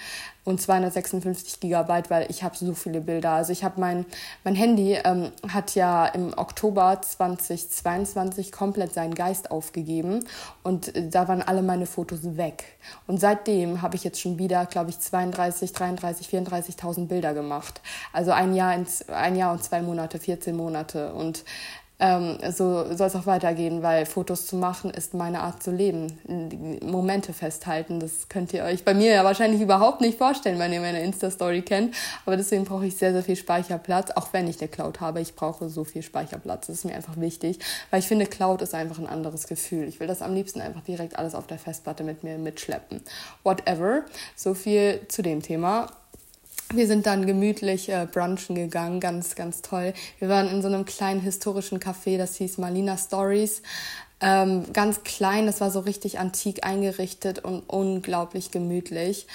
und 256 Gigabyte, weil ich habe so viele Bilder. Also ich habe mein, mein Handy ähm, hat ja im Oktober 2022 komplett seinen Geist aufgegeben und äh, da waren alle meine Fotos weg. Und seitdem habe ich jetzt schon wieder, glaube ich, 32, 33, 34.000 Bilder gemacht. Also ein Jahr, in, ein Jahr und zwei Monate, 14 Monate. Und ähm, so soll es auch weitergehen, weil Fotos zu machen ist meine Art zu leben. Momente festhalten, das könnt ihr euch bei mir ja wahrscheinlich überhaupt nicht vorstellen, wenn ihr meine Insta-Story kennt. Aber deswegen brauche ich sehr, sehr viel Speicherplatz, auch wenn ich eine Cloud habe. Ich brauche so viel Speicherplatz. Das ist mir einfach wichtig, weil ich finde, Cloud ist einfach ein anderes Gefühl. Ich will das am liebsten einfach direkt alles auf der Festplatte mit mir mitschleppen. Whatever. So viel zu dem Thema. Wir sind dann gemütlich äh, brunchen gegangen, ganz, ganz toll. Wir waren in so einem kleinen historischen Café, das hieß Malina Stories. Ähm, ganz klein, das war so richtig antik eingerichtet und unglaublich gemütlich.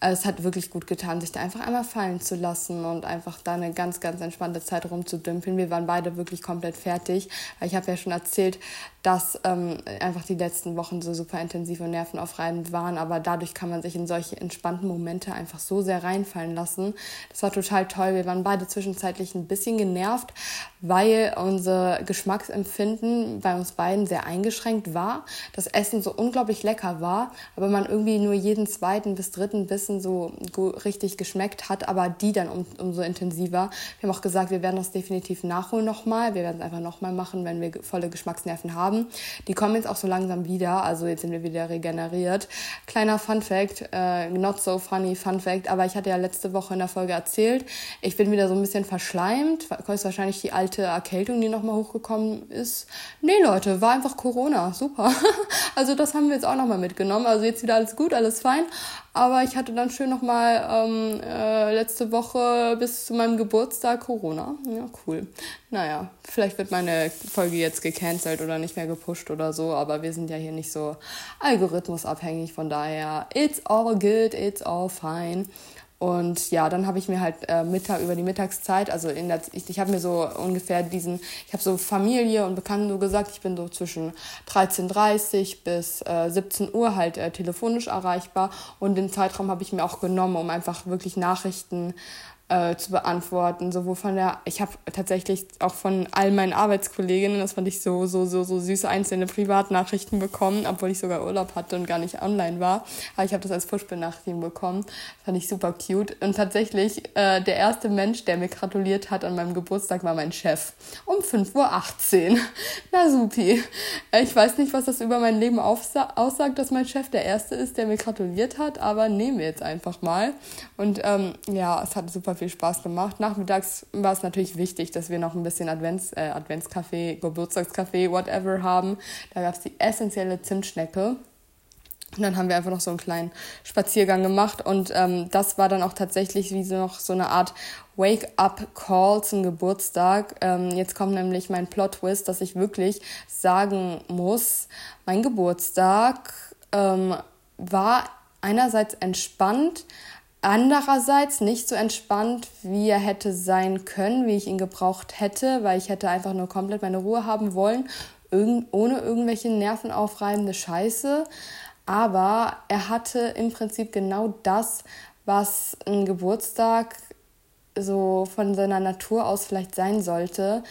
Also es hat wirklich gut getan, sich da einfach einmal fallen zu lassen und einfach da eine ganz, ganz entspannte Zeit rumzudümpeln. Wir waren beide wirklich komplett fertig. Ich habe ja schon erzählt, dass ähm, einfach die letzten Wochen so super intensiv und nervenaufreibend waren, aber dadurch kann man sich in solche entspannten Momente einfach so sehr reinfallen lassen. Das war total toll. Wir waren beide zwischenzeitlich ein bisschen genervt, weil unser Geschmacksempfinden bei uns beiden sehr eingeschränkt war. Das Essen so unglaublich lecker war, aber man irgendwie nur jeden zweiten bis dritten Bissen so richtig geschmeckt hat, aber die dann um, umso intensiver. Wir haben auch gesagt, wir werden das definitiv nachholen nochmal. Wir werden es einfach nochmal machen, wenn wir volle Geschmacksnerven haben. Die kommen jetzt auch so langsam wieder, also jetzt sind wir wieder regeneriert. Kleiner Fun Fact, äh, not so funny Fun Fact, aber ich hatte ja letzte Woche in der Folge erzählt, ich bin wieder so ein bisschen verschleimt, ist wahrscheinlich die alte alte Erkältung, die nochmal hochgekommen ist. Nee, Leute, war einfach Corona. Super. Also das haben wir jetzt auch nochmal mitgenommen. Also jetzt wieder alles gut, alles fein. Aber ich hatte dann schön nochmal ähm, äh, letzte Woche bis zu meinem Geburtstag Corona. Ja, cool. Naja, vielleicht wird meine Folge jetzt gecancelt oder nicht mehr gepusht oder so. Aber wir sind ja hier nicht so algorithmusabhängig. Von daher, it's all good, it's all fine. Und ja, dann habe ich mir halt äh, Mittag über die Mittagszeit, also in der, ich, ich habe mir so ungefähr diesen, ich habe so Familie und Bekannten so gesagt, ich bin so zwischen 13.30 bis äh, 17 Uhr halt äh, telefonisch erreichbar und den Zeitraum habe ich mir auch genommen, um einfach wirklich Nachrichten äh, zu beantworten. Sowohl von der, ich habe tatsächlich auch von all meinen Arbeitskolleginnen, das fand ich so, so, so, so süße einzelne Privatnachrichten bekommen, obwohl ich sogar Urlaub hatte und gar nicht online war. Aber ich habe das als Push-Benachrichtigung bekommen. Fand ich super cute. Und tatsächlich, äh, der erste Mensch, der mir gratuliert hat an meinem Geburtstag, war mein Chef. Um 5.18 Uhr. Na supi. Äh, ich weiß nicht, was das über mein Leben aussagt, dass mein Chef der Erste ist, der mir gratuliert hat, aber nehmen wir jetzt einfach mal. Und ähm, ja, es hat super viel viel Spaß gemacht. Nachmittags war es natürlich wichtig, dass wir noch ein bisschen Advents, äh, Adventskaffee, Geburtstagskaffee, whatever haben. Da gab es die essentielle Zimtschnecke. Und dann haben wir einfach noch so einen kleinen Spaziergang gemacht und ähm, das war dann auch tatsächlich wie so noch so eine Art Wake-up-Call zum Geburtstag. Ähm, jetzt kommt nämlich mein Plot-Twist, dass ich wirklich sagen muss, mein Geburtstag ähm, war einerseits entspannt, andererseits nicht so entspannt, wie er hätte sein können, wie ich ihn gebraucht hätte, weil ich hätte einfach nur komplett meine Ruhe haben wollen, ohne irgendwelche nervenaufreibende Scheiße. Aber er hatte im Prinzip genau das, was ein Geburtstag so von seiner Natur aus vielleicht sein sollte.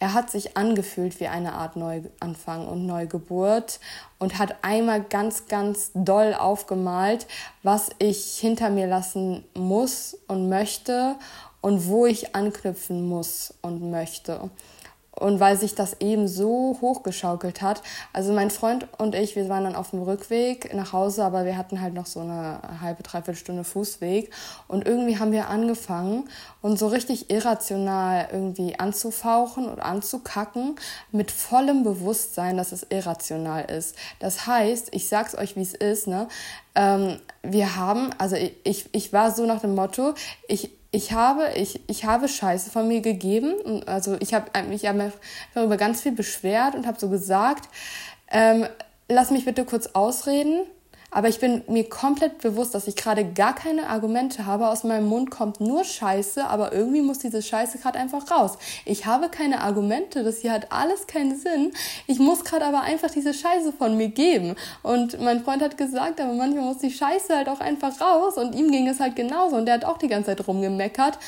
Er hat sich angefühlt wie eine Art Neuanfang und Neugeburt und hat einmal ganz, ganz doll aufgemalt, was ich hinter mir lassen muss und möchte und wo ich anknüpfen muss und möchte und weil sich das eben so hochgeschaukelt hat. Also mein Freund und ich, wir waren dann auf dem Rückweg nach Hause, aber wir hatten halt noch so eine halbe, dreiviertel Stunde Fußweg und irgendwie haben wir angefangen und so richtig irrational irgendwie anzufauchen und anzukacken mit vollem Bewusstsein, dass es irrational ist. Das heißt, ich sag's euch, wie es ist, ne? Ähm, wir haben, also ich, ich war so nach dem Motto, ich, ich habe, ich, ich habe Scheiße von mir gegeben. Also ich habe mich darüber ganz viel beschwert und habe so gesagt, ähm, lass mich bitte kurz ausreden. Aber ich bin mir komplett bewusst, dass ich gerade gar keine Argumente habe. Aus meinem Mund kommt nur Scheiße, aber irgendwie muss diese Scheiße gerade einfach raus. Ich habe keine Argumente, das hier hat alles keinen Sinn. Ich muss gerade aber einfach diese Scheiße von mir geben. Und mein Freund hat gesagt, aber manchmal muss die Scheiße halt auch einfach raus. Und ihm ging es halt genauso. Und der hat auch die ganze Zeit rumgemeckert.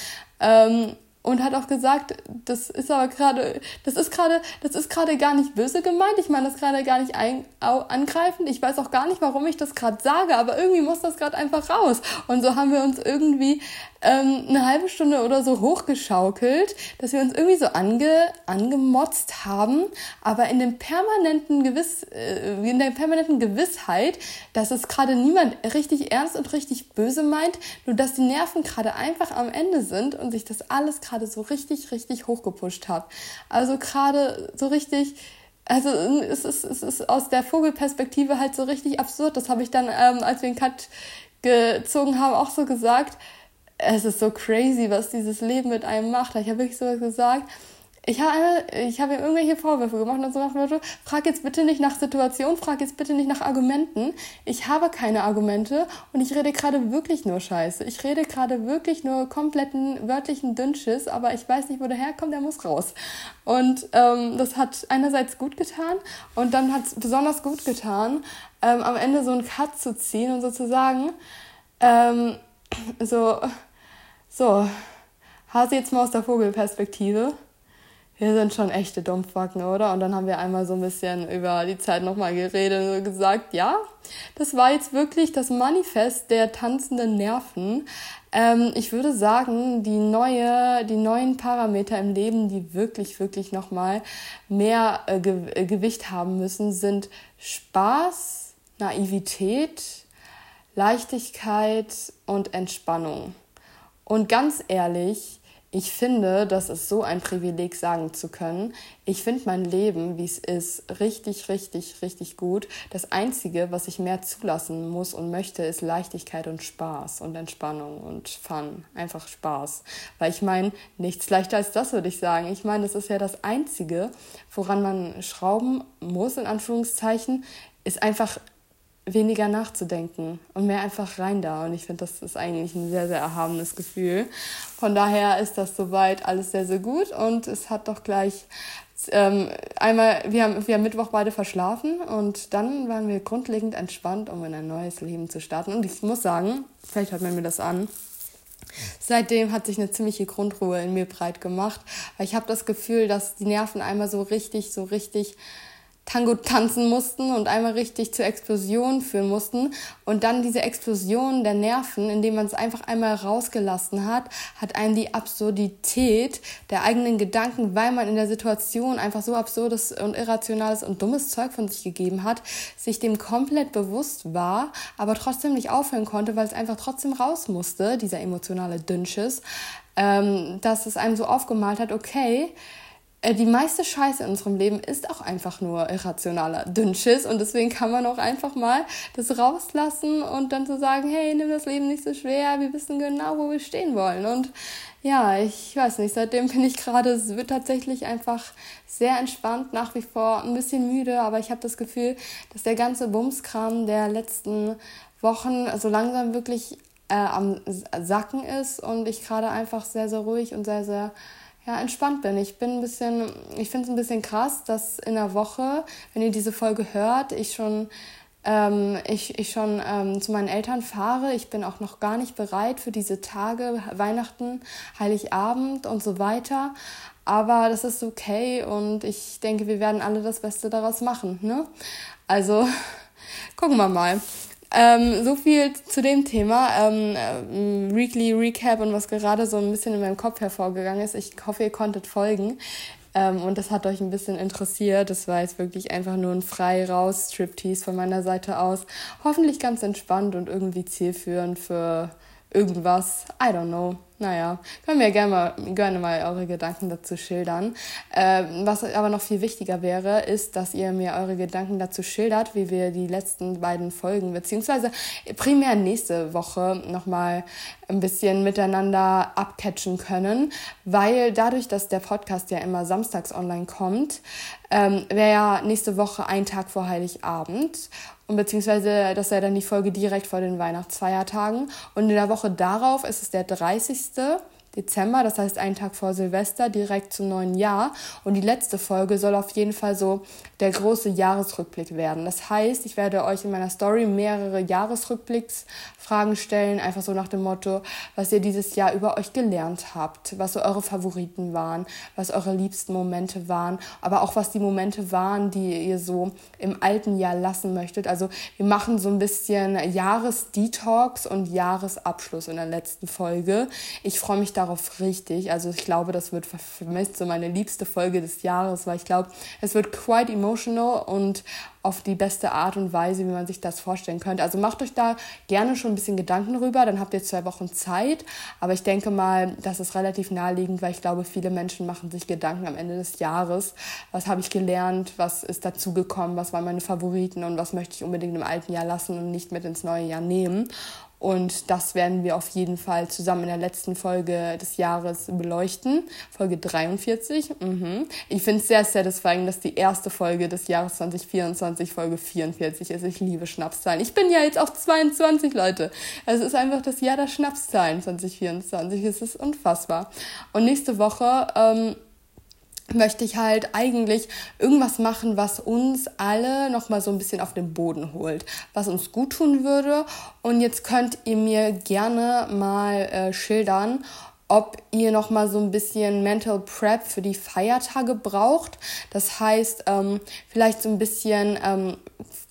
Ähm, und hat auch gesagt, das ist aber gerade, das ist gerade, das ist gerade gar nicht böse gemeint. Ich meine das gerade gar nicht ein, angreifend. Ich weiß auch gar nicht, warum ich das gerade sage, aber irgendwie muss das gerade einfach raus. Und so haben wir uns irgendwie ähm, eine halbe Stunde oder so hochgeschaukelt, dass wir uns irgendwie so ange, angemotzt haben, aber in dem permanenten Gewiss, äh, in der permanenten Gewissheit, dass es gerade niemand richtig ernst und richtig böse meint, nur dass die Nerven gerade einfach am Ende sind und sich das alles gerade so richtig, richtig hochgepusht hat. Also gerade so richtig, also es ist, es ist aus der Vogelperspektive halt so richtig absurd. Das habe ich dann, ähm, als wir den Cut gezogen haben, auch so gesagt es ist so crazy, was dieses Leben mit einem macht. Ich habe wirklich so gesagt, ich habe ich hab ihm irgendwelche Vorwürfe gemacht und so nach Motto, frag jetzt bitte nicht nach Situation, frag jetzt bitte nicht nach Argumenten. Ich habe keine Argumente und ich rede gerade wirklich nur Scheiße. Ich rede gerade wirklich nur kompletten wörtlichen Dünnschiss, aber ich weiß nicht, wo der herkommt, der muss raus. Und ähm, das hat einerseits gut getan und dann hat es besonders gut getan, ähm, am Ende so einen Cut zu ziehen und sozusagen ähm, so, so, Hase jetzt mal aus der Vogelperspektive wir sind schon echte Dumpfbacken, oder? Und dann haben wir einmal so ein bisschen über die Zeit nochmal geredet und gesagt, ja, das war jetzt wirklich das Manifest der tanzenden Nerven. Ähm, ich würde sagen, die neue, die neuen Parameter im Leben, die wirklich, wirklich nochmal mehr äh, Ge äh, Gewicht haben müssen, sind Spaß, Naivität, Leichtigkeit und Entspannung. Und ganz ehrlich, ich finde, das ist so ein Privileg, sagen zu können. Ich finde mein Leben, wie es ist, richtig, richtig, richtig gut. Das Einzige, was ich mehr zulassen muss und möchte, ist Leichtigkeit und Spaß und Entspannung und Fun. Einfach Spaß. Weil ich meine, nichts leichter als das, würde ich sagen. Ich meine, das ist ja das Einzige, woran man schrauben muss, in Anführungszeichen, ist einfach weniger nachzudenken und mehr einfach rein da. Und ich finde, das ist eigentlich ein sehr, sehr erhabenes Gefühl. Von daher ist das soweit alles sehr, sehr gut. Und es hat doch gleich ähm, einmal, wir haben, wir haben Mittwoch beide verschlafen und dann waren wir grundlegend entspannt, um in ein neues Leben zu starten. Und ich muss sagen, vielleicht hört man mir das an. Seitdem hat sich eine ziemliche Grundruhe in mir breit gemacht, ich habe das Gefühl, dass die Nerven einmal so richtig, so richtig Tango tanzen mussten und einmal richtig zur Explosion führen mussten. Und dann diese Explosion der Nerven, indem man es einfach einmal rausgelassen hat, hat einem die Absurdität der eigenen Gedanken, weil man in der Situation einfach so absurdes und irrationales und dummes Zeug von sich gegeben hat, sich dem komplett bewusst war, aber trotzdem nicht aufhören konnte, weil es einfach trotzdem raus musste, dieser emotionale Dünnschiss, ähm, dass es einem so aufgemalt hat, okay, die meiste Scheiße in unserem Leben ist auch einfach nur irrationaler Dünnschiss und deswegen kann man auch einfach mal das rauslassen und dann so sagen, hey, nimm das Leben nicht so schwer, wir wissen genau, wo wir stehen wollen. Und ja, ich weiß nicht, seitdem bin ich gerade, es wird tatsächlich einfach sehr entspannt, nach wie vor ein bisschen müde, aber ich habe das Gefühl, dass der ganze Bumskram der letzten Wochen so langsam wirklich äh, am Sacken ist und ich gerade einfach sehr, sehr ruhig und sehr, sehr ja, entspannt bin. Ich bin ein bisschen, ich finde es ein bisschen krass, dass in der Woche, wenn ihr diese Folge hört, ich schon, ähm, ich, ich schon ähm, zu meinen Eltern fahre. Ich bin auch noch gar nicht bereit für diese Tage, Weihnachten, Heiligabend und so weiter. Aber das ist okay und ich denke, wir werden alle das Beste daraus machen. Ne? Also gucken wir mal. Ähm, so viel zu dem Thema. Ähm, äh, Weekly Recap und was gerade so ein bisschen in meinem Kopf hervorgegangen ist. Ich hoffe, ihr konntet folgen. Ähm, und das hat euch ein bisschen interessiert. Das war jetzt wirklich einfach nur ein frei raus Striptease von meiner Seite aus. Hoffentlich ganz entspannt und irgendwie zielführend für irgendwas. I don't know. Naja, können wir gerne mal, gerne mal eure Gedanken dazu schildern. Äh, was aber noch viel wichtiger wäre, ist, dass ihr mir eure Gedanken dazu schildert, wie wir die letzten beiden Folgen, beziehungsweise primär nächste Woche nochmal ein bisschen miteinander abcatchen können, weil dadurch, dass der Podcast ja immer samstags online kommt, ähm, wäre ja nächste Woche ein Tag vor Heiligabend und beziehungsweise das sei dann die Folge direkt vor den Weihnachtsfeiertagen. Und in der Woche darauf ist es der 30. Dezember, das heißt einen Tag vor Silvester, direkt zum neuen Jahr. Und die letzte Folge soll auf jeden Fall so der große Jahresrückblick werden. Das heißt, ich werde euch in meiner Story mehrere Jahresrückblicksfragen stellen, einfach so nach dem Motto, was ihr dieses Jahr über euch gelernt habt, was so eure Favoriten waren, was eure liebsten Momente waren, aber auch was die Momente waren, die ihr so im alten Jahr lassen möchtet. Also wir machen so ein bisschen Jahresdetox und Jahresabschluss in der letzten Folge. Ich freue mich darauf richtig. Also ich glaube, das wird für mich so meine liebste Folge des Jahres, weil ich glaube, es wird quite emotional und auf die beste Art und Weise, wie man sich das vorstellen könnte. Also macht euch da gerne schon ein bisschen Gedanken drüber, dann habt ihr zwei Wochen Zeit. Aber ich denke mal, das ist relativ naheliegend, weil ich glaube, viele Menschen machen sich Gedanken am Ende des Jahres. Was habe ich gelernt? Was ist dazugekommen? Was waren meine Favoriten? Und was möchte ich unbedingt im alten Jahr lassen und nicht mit ins neue Jahr nehmen? Und das werden wir auf jeden Fall zusammen in der letzten Folge des Jahres beleuchten. Folge 43. Mhm. Ich finde es sehr satisfying, dass die erste Folge des Jahres 2024 Folge 44 ist. Ich liebe Schnapszahlen. Ich bin ja jetzt auch 22, Leute. Es ist einfach das Jahr der Schnapszahlen 2024. Es ist unfassbar. Und nächste Woche ähm, möchte ich halt eigentlich irgendwas machen, was uns alle nochmal so ein bisschen auf den Boden holt, was uns gut tun würde. Und jetzt könnt ihr mir gerne mal äh, schildern, ob ihr noch mal so ein bisschen Mental Prep für die Feiertage braucht. Das heißt, ähm, vielleicht so ein bisschen ähm,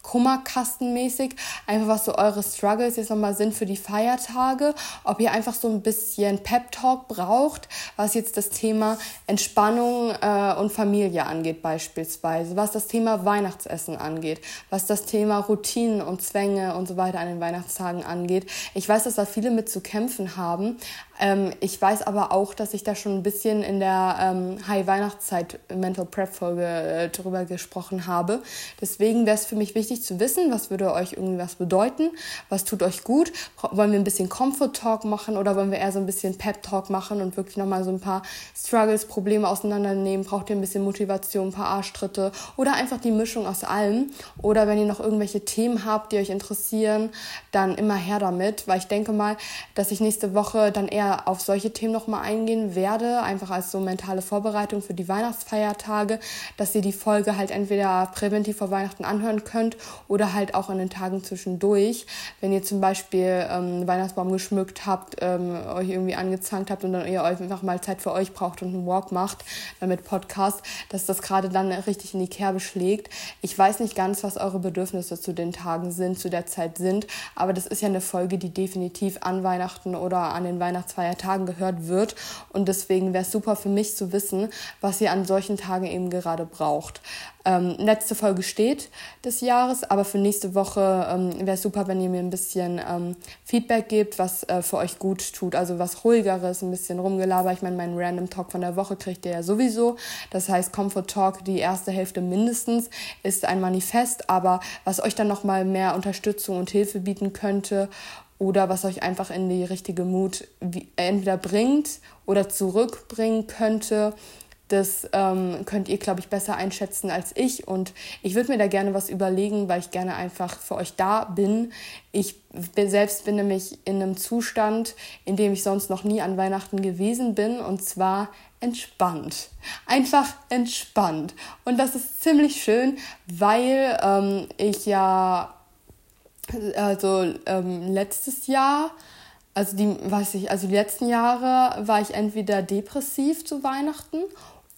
Kummerkastenmäßig, einfach was so eure Struggles jetzt nochmal sind für die Feiertage, ob ihr einfach so ein bisschen Pep-Talk braucht, was jetzt das Thema Entspannung äh, und Familie angeht beispielsweise, was das Thema Weihnachtsessen angeht, was das Thema Routinen und Zwänge und so weiter an den Weihnachtstagen angeht. Ich weiß, dass da viele mit zu kämpfen haben, ähm, ich weiß aber auch, dass ich da schon ein bisschen in der ähm, High-Weihnachtszeit Mental Prep-Folge äh, drüber gesprochen habe. Deswegen wäre es für mich wichtig zu wissen, was würde euch irgendwas bedeuten, was tut euch gut. Wollen wir ein bisschen Comfort-Talk machen oder wollen wir eher so ein bisschen Pep-Talk machen und wirklich nochmal so ein paar Struggles, Probleme auseinandernehmen? Braucht ihr ein bisschen Motivation, ein paar Arschtritte oder einfach die Mischung aus allem? Oder wenn ihr noch irgendwelche Themen habt, die euch interessieren, dann immer her damit, weil ich denke mal, dass ich nächste Woche dann eher auf solche Themen nochmal eingehen werde, einfach als so mentale Vorbereitung für die Weihnachtsfeiertage, dass ihr die Folge halt entweder präventiv vor Weihnachten anhören könnt oder halt auch in den Tagen zwischendurch, wenn ihr zum Beispiel ähm, Weihnachtsbaum geschmückt habt, ähm, euch irgendwie angezankt habt und dann ihr euch einfach mal Zeit für euch braucht und einen Walk macht äh, mit Podcast, dass das gerade dann richtig in die Kerbe schlägt. Ich weiß nicht ganz, was eure Bedürfnisse zu den Tagen sind, zu der Zeit sind, aber das ist ja eine Folge, die definitiv an Weihnachten oder an den Weihnachtsfeiertagen Feiertagen gehört wird. Und deswegen wäre es super für mich zu wissen, was ihr an solchen Tagen eben gerade braucht. Ähm, letzte Folge steht des Jahres, aber für nächste Woche ähm, wäre es super, wenn ihr mir ein bisschen ähm, Feedback gebt, was äh, für euch gut tut. Also was ruhigeres, ein bisschen rumgelaber. Ich meine, meinen Random Talk von der Woche kriegt ihr ja sowieso. Das heißt, Comfort Talk, die erste Hälfte mindestens, ist ein Manifest, aber was euch dann nochmal mehr Unterstützung und Hilfe bieten könnte oder was euch einfach in die richtige Mut entweder bringt oder zurückbringen könnte. Das ähm, könnt ihr, glaube ich, besser einschätzen als ich. Und ich würde mir da gerne was überlegen, weil ich gerne einfach für euch da bin. Ich bin, selbst bin nämlich in einem Zustand, in dem ich sonst noch nie an Weihnachten gewesen bin. Und zwar entspannt. Einfach entspannt. Und das ist ziemlich schön, weil ähm, ich ja also ähm, letztes Jahr, also die, weiß ich, also die letzten Jahre war ich entweder depressiv zu Weihnachten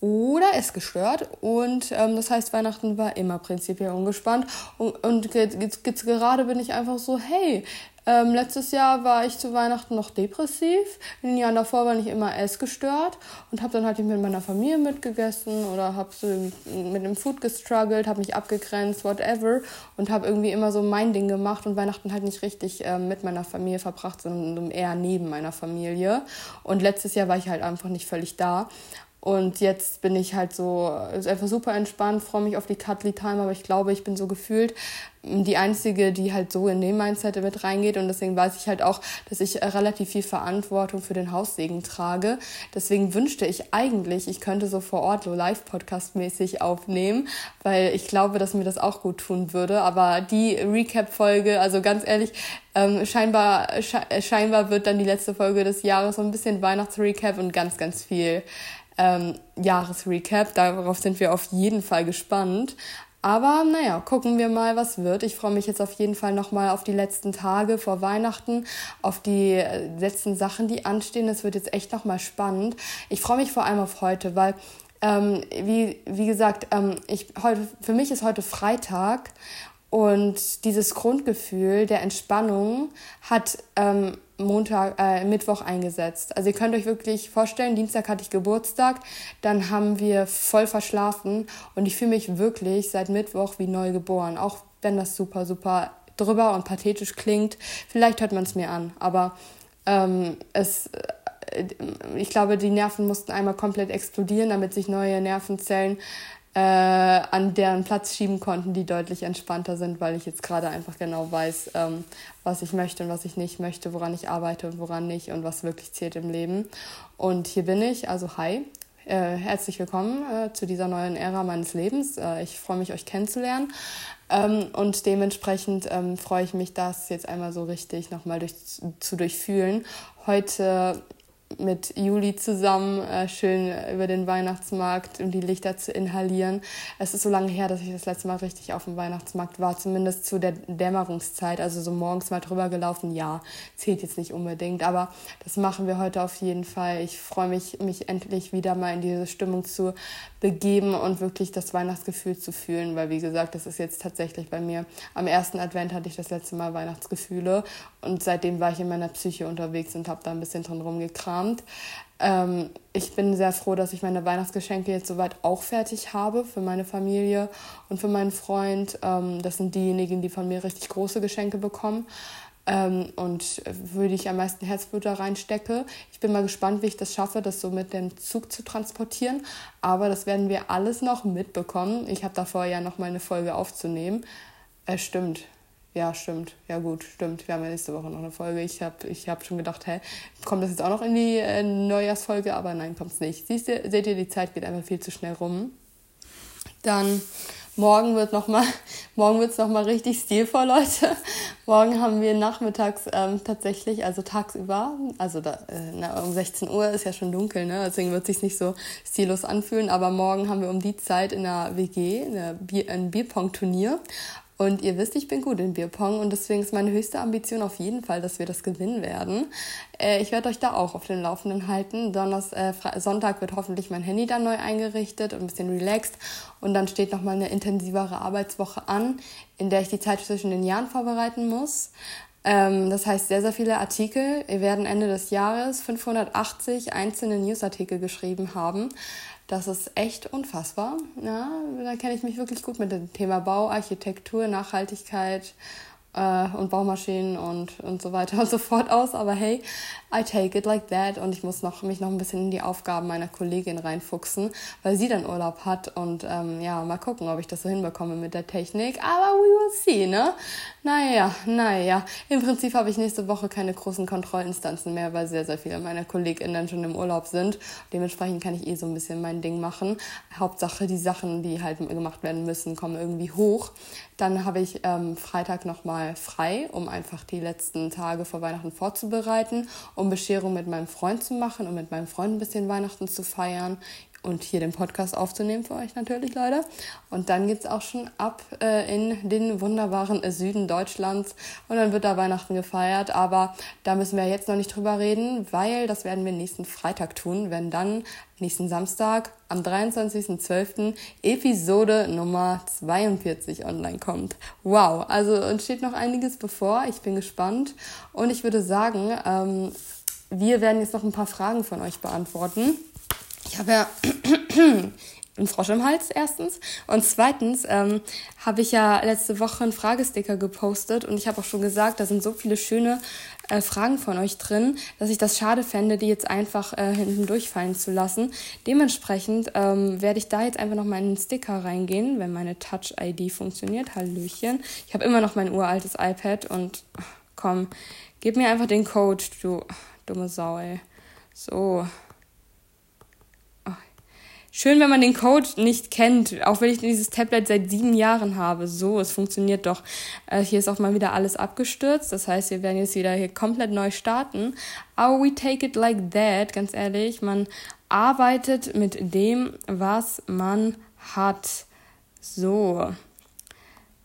oder essgestört. Und ähm, das heißt, Weihnachten war immer prinzipiell ungespannt. Und, und jetzt, jetzt gerade bin ich einfach so, hey, ähm, letztes Jahr war ich zu Weihnachten noch depressiv. In den Jahren davor war ich immer essgestört und habe dann halt mit meiner Familie mitgegessen oder habe so mit dem Food gestruggelt, habe mich abgegrenzt, whatever und habe irgendwie immer so mein Ding gemacht und Weihnachten halt nicht richtig ähm, mit meiner Familie verbracht, sondern eher neben meiner Familie. Und letztes Jahr war ich halt einfach nicht völlig da. Und jetzt bin ich halt so, ist einfach super entspannt, freue mich auf die Cuddly Time, aber ich glaube, ich bin so gefühlt die einzige, die halt so in dem Mindset mit reingeht. Und deswegen weiß ich halt auch, dass ich relativ viel Verantwortung für den Haussegen trage. Deswegen wünschte ich eigentlich, ich könnte so vor Ort so Live-Podcast-mäßig aufnehmen, weil ich glaube, dass mir das auch gut tun würde. Aber die Recap-Folge, also ganz ehrlich, ähm, scheinbar, scheinbar wird dann die letzte Folge des Jahres so ein bisschen Weihnachts-Recap und ganz, ganz viel ähm, Jahresrecap. Darauf sind wir auf jeden Fall gespannt. Aber naja, gucken wir mal, was wird. Ich freue mich jetzt auf jeden Fall nochmal auf die letzten Tage vor Weihnachten, auf die äh, letzten Sachen, die anstehen. Es wird jetzt echt nochmal spannend. Ich freue mich vor allem auf heute, weil, ähm, wie, wie gesagt, ähm, ich, heute, für mich ist heute Freitag und dieses Grundgefühl der Entspannung hat ähm, Montag, äh, Mittwoch eingesetzt. Also ihr könnt euch wirklich vorstellen, Dienstag hatte ich Geburtstag, dann haben wir voll verschlafen und ich fühle mich wirklich seit Mittwoch wie neu geboren. Auch wenn das super, super drüber und pathetisch klingt. Vielleicht hört man es mir an, aber ähm, es, äh, ich glaube, die Nerven mussten einmal komplett explodieren, damit sich neue Nervenzellen äh, an deren Platz schieben konnten, die deutlich entspannter sind, weil ich jetzt gerade einfach genau weiß, ähm, was ich möchte und was ich nicht möchte, woran ich arbeite und woran nicht und was wirklich zählt im Leben. Und hier bin ich, also hi. Äh, herzlich willkommen äh, zu dieser neuen Ära meines Lebens. Äh, ich freue mich, euch kennenzulernen. Ähm, und dementsprechend ähm, freue ich mich, das jetzt einmal so richtig nochmal durch, zu durchfühlen. Heute mit Juli zusammen äh, schön über den Weihnachtsmarkt und die Lichter zu inhalieren. Es ist so lange her, dass ich das letzte Mal richtig auf dem Weihnachtsmarkt war, zumindest zu der Dämmerungszeit, also so morgens mal drüber gelaufen. Ja, zählt jetzt nicht unbedingt, aber das machen wir heute auf jeden Fall. Ich freue mich, mich endlich wieder mal in diese Stimmung zu begeben und wirklich das Weihnachtsgefühl zu fühlen, weil wie gesagt, das ist jetzt tatsächlich bei mir. Am ersten Advent hatte ich das letzte Mal Weihnachtsgefühle und seitdem war ich in meiner Psyche unterwegs und habe da ein bisschen drin rumgekramt. Ähm, ich bin sehr froh, dass ich meine Weihnachtsgeschenke jetzt soweit auch fertig habe für meine Familie und für meinen Freund. Ähm, das sind diejenigen, die von mir richtig große Geschenke bekommen ähm, und würde ich am meisten Herzblut da reinstecke. Ich bin mal gespannt, wie ich das schaffe, das so mit dem Zug zu transportieren. Aber das werden wir alles noch mitbekommen. Ich habe davor ja noch mal eine Folge aufzunehmen. Äh, stimmt. Ja, stimmt. Ja, gut, stimmt. Wir haben ja nächste Woche noch eine Folge. Ich habe ich hab schon gedacht, hä, kommt das jetzt auch noch in die äh, Neujahrsfolge? Aber nein, kommt es nicht. Siehst du, seht ihr, die Zeit geht einfach viel zu schnell rum. Dann Morgen wird noch mal, morgen wird's noch mal richtig stilvoll, Leute. Morgen haben wir nachmittags ähm, tatsächlich, also tagsüber, also da, äh, na, um 16 Uhr ist ja schon dunkel, ne? Deswegen wird sich's nicht so stillos anfühlen. Aber morgen haben wir um die Zeit in der WG eine Bier, ein Bierpong-Turnier. Und ihr wisst, ich bin gut in Bierpong und deswegen ist meine höchste Ambition auf jeden Fall, dass wir das gewinnen werden. Äh, ich werde euch da auch auf den Laufenden halten. Donners, äh, Sonntag wird hoffentlich mein Handy dann neu eingerichtet und ein bisschen relaxed. Und dann steht nochmal eine intensivere Arbeitswoche an, in der ich die Zeit zwischen den Jahren vorbereiten muss. Ähm, das heißt, sehr, sehr viele Artikel. Wir werden Ende des Jahres 580 einzelne Newsartikel geschrieben haben. Das ist echt unfassbar. Ja, da kenne ich mich wirklich gut mit dem Thema Bau, Architektur, Nachhaltigkeit äh, und Baumaschinen und, und so weiter und so fort aus. Aber hey, I take it like that und ich muss noch, mich noch ein bisschen in die Aufgaben meiner Kollegin reinfuchsen, weil sie dann Urlaub hat und ähm, ja, mal gucken, ob ich das so hinbekomme mit der Technik. Aber we will see, ne? Naja, naja. Im Prinzip habe ich nächste Woche keine großen Kontrollinstanzen mehr, weil sehr, sehr viele meiner KollegInnen schon im Urlaub sind. Dementsprechend kann ich eh so ein bisschen mein Ding machen. Hauptsache, die Sachen, die halt gemacht werden müssen, kommen irgendwie hoch. Dann habe ich ähm, Freitag nochmal frei, um einfach die letzten Tage vor Weihnachten vorzubereiten, um Bescherung mit meinem Freund zu machen und mit meinem Freund ein bisschen Weihnachten zu feiern und hier den Podcast aufzunehmen für euch natürlich, Leute. Und dann geht's auch schon ab äh, in den wunderbaren Süden Deutschlands und dann wird da Weihnachten gefeiert. Aber da müssen wir jetzt noch nicht drüber reden, weil das werden wir nächsten Freitag tun, wenn dann nächsten Samstag am 23.12. Episode Nummer 42 online kommt. Wow, also uns steht noch einiges bevor. Ich bin gespannt und ich würde sagen, ähm, wir werden jetzt noch ein paar Fragen von euch beantworten. Ich habe ja einen Frosch im Hals erstens und zweitens ähm, habe ich ja letzte Woche einen Fragesticker gepostet und ich habe auch schon gesagt, da sind so viele schöne äh, Fragen von euch drin, dass ich das schade fände, die jetzt einfach äh, hinten durchfallen zu lassen. Dementsprechend ähm, werde ich da jetzt einfach noch meinen Sticker reingehen, wenn meine Touch-ID funktioniert. Hallöchen. Ich habe immer noch mein uraltes iPad und komm, gib mir einfach den Code, du dumme Sau, ey. So. Schön, wenn man den Code nicht kennt, auch wenn ich dieses Tablet seit sieben Jahren habe. So, es funktioniert doch. Äh, hier ist auch mal wieder alles abgestürzt. Das heißt, wir werden jetzt wieder hier komplett neu starten. Aber we take it like that, ganz ehrlich. Man arbeitet mit dem, was man hat. So.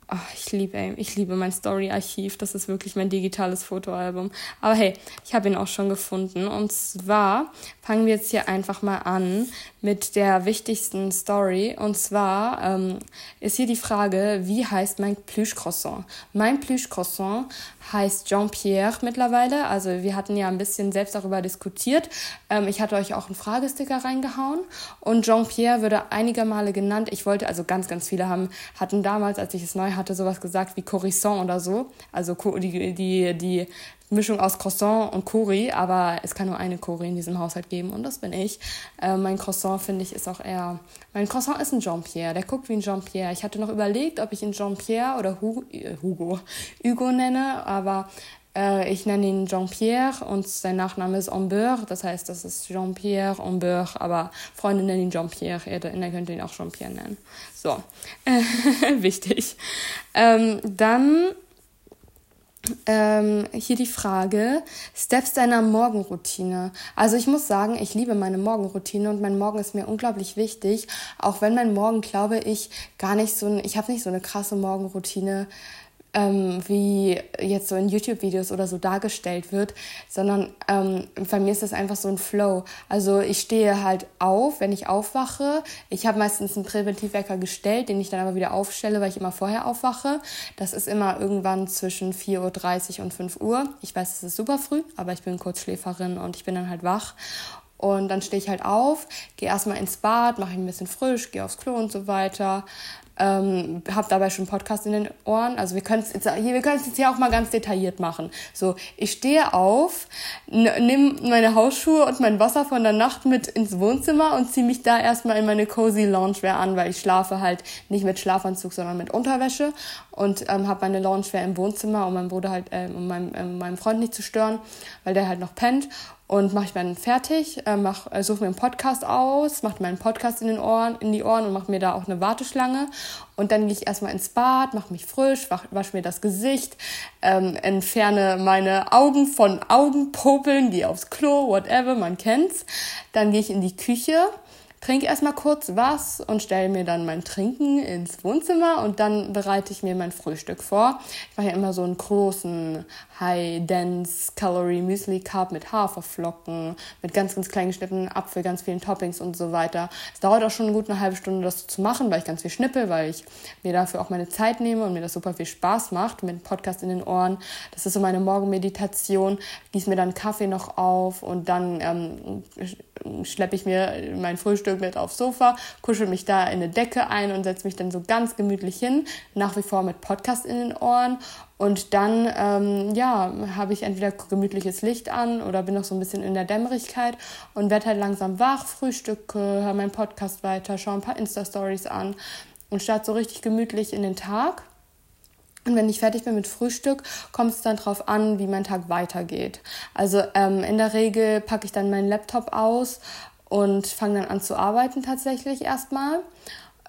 Oh, ich liebe, ich liebe mein Story-Archiv. Das ist wirklich mein digitales Fotoalbum. Aber hey, ich habe ihn auch schon gefunden. Und zwar fangen wir jetzt hier einfach mal an mit der wichtigsten Story. Und zwar ähm, ist hier die Frage, wie heißt mein Plüschcroissant? Mein Plüschcroissant heißt Jean-Pierre mittlerweile. Also wir hatten ja ein bisschen selbst darüber diskutiert. Ähm, ich hatte euch auch einen Fragesticker reingehauen. Und Jean-Pierre würde einige Male genannt. Ich wollte, also ganz, ganz viele haben, hatten damals, als ich es neu hatte sowas gesagt wie Corissant oder so. Also die, die, die Mischung aus Croissant und Curry, aber es kann nur eine Curry in diesem Haushalt geben und das bin ich. Äh, mein Croissant finde ich ist auch eher, mein Croissant ist ein Jean-Pierre, der guckt wie ein Jean-Pierre. Ich hatte noch überlegt, ob ich ihn Jean-Pierre oder Hugo, äh, Hugo, Hugo nenne, aber äh, ich nenne ihn Jean-Pierre und sein Nachname ist Ambeur, das heißt, das ist Jean-Pierre Ambeur, aber Freunde nennen ihn Jean-Pierre, ihr, ihr könnt ihn auch Jean-Pierre nennen. So, wichtig. Ähm, dann ähm, hier die Frage, Steps deiner Morgenroutine. Also ich muss sagen, ich liebe meine Morgenroutine und mein Morgen ist mir unglaublich wichtig, auch wenn mein Morgen, glaube ich, gar nicht so, ich habe nicht so eine krasse Morgenroutine ähm, wie jetzt so in YouTube-Videos oder so dargestellt wird, sondern ähm, bei mir ist das einfach so ein Flow. Also ich stehe halt auf, wenn ich aufwache. Ich habe meistens einen Präventivwecker gestellt, den ich dann aber wieder aufstelle, weil ich immer vorher aufwache. Das ist immer irgendwann zwischen 4.30 Uhr und 5 Uhr. Ich weiß, es ist super früh, aber ich bin Kurzschläferin und ich bin dann halt wach. Und dann stehe ich halt auf, gehe erstmal ins Bad, mache ein bisschen frisch, gehe aufs Klo und so weiter. Ähm, habe dabei schon Podcast in den Ohren. Also wir können es jetzt, hier, wir können es jetzt hier auch mal ganz detailliert machen. So, ich stehe auf, nehme meine Hausschuhe und mein Wasser von der Nacht mit ins Wohnzimmer und ziehe mich da erstmal in meine cozy Loungewear an, weil ich schlafe halt nicht mit Schlafanzug, sondern mit Unterwäsche und ähm, habe meine Loungewear im Wohnzimmer, um meinen Bruder halt, äh, um meinem, äh, meinem Freund nicht zu stören, weil der halt noch pennt und mache ich meinen fertig, äh, mach, äh, suche mir einen Podcast aus, mache meinen Podcast in den Ohren, in die Ohren und mache mir da auch eine Warteschlange. Und dann gehe ich erstmal ins Bad, mache mich frisch, wasche mir das Gesicht, ähm, entferne meine Augen von Augenpopeln, gehe aufs Klo, whatever, man kennt's. Dann gehe ich in die Küche trinke erstmal kurz was und stelle mir dann mein Trinken ins Wohnzimmer und dann bereite ich mir mein Frühstück vor. Ich mache ja immer so einen großen High-Dense Calorie Müsli Cup mit Haferflocken, mit ganz, ganz klein geschnittenen Apfel, ganz vielen Toppings und so weiter. Es dauert auch schon gut eine halbe Stunde, das zu machen, weil ich ganz viel schnippel, weil ich mir dafür auch meine Zeit nehme und mir das super viel Spaß macht mit dem Podcast in den Ohren. Das ist so meine Morgenmeditation. Gieße mir dann Kaffee noch auf und dann ähm, schleppe ich mir mein Frühstück mit aufs Sofa, kuschel mich da in eine Decke ein und setze mich dann so ganz gemütlich hin, nach wie vor mit Podcast in den Ohren. Und dann, ähm, ja, habe ich entweder gemütliches Licht an oder bin noch so ein bisschen in der Dämmerigkeit und werde halt langsam wach, frühstücke, höre meinen Podcast weiter, schaue ein paar Insta-Stories an und starte so richtig gemütlich in den Tag. Und wenn ich fertig bin mit Frühstück, kommt es dann drauf an, wie mein Tag weitergeht. Also ähm, in der Regel packe ich dann meinen Laptop aus und fange dann an zu arbeiten tatsächlich erstmal.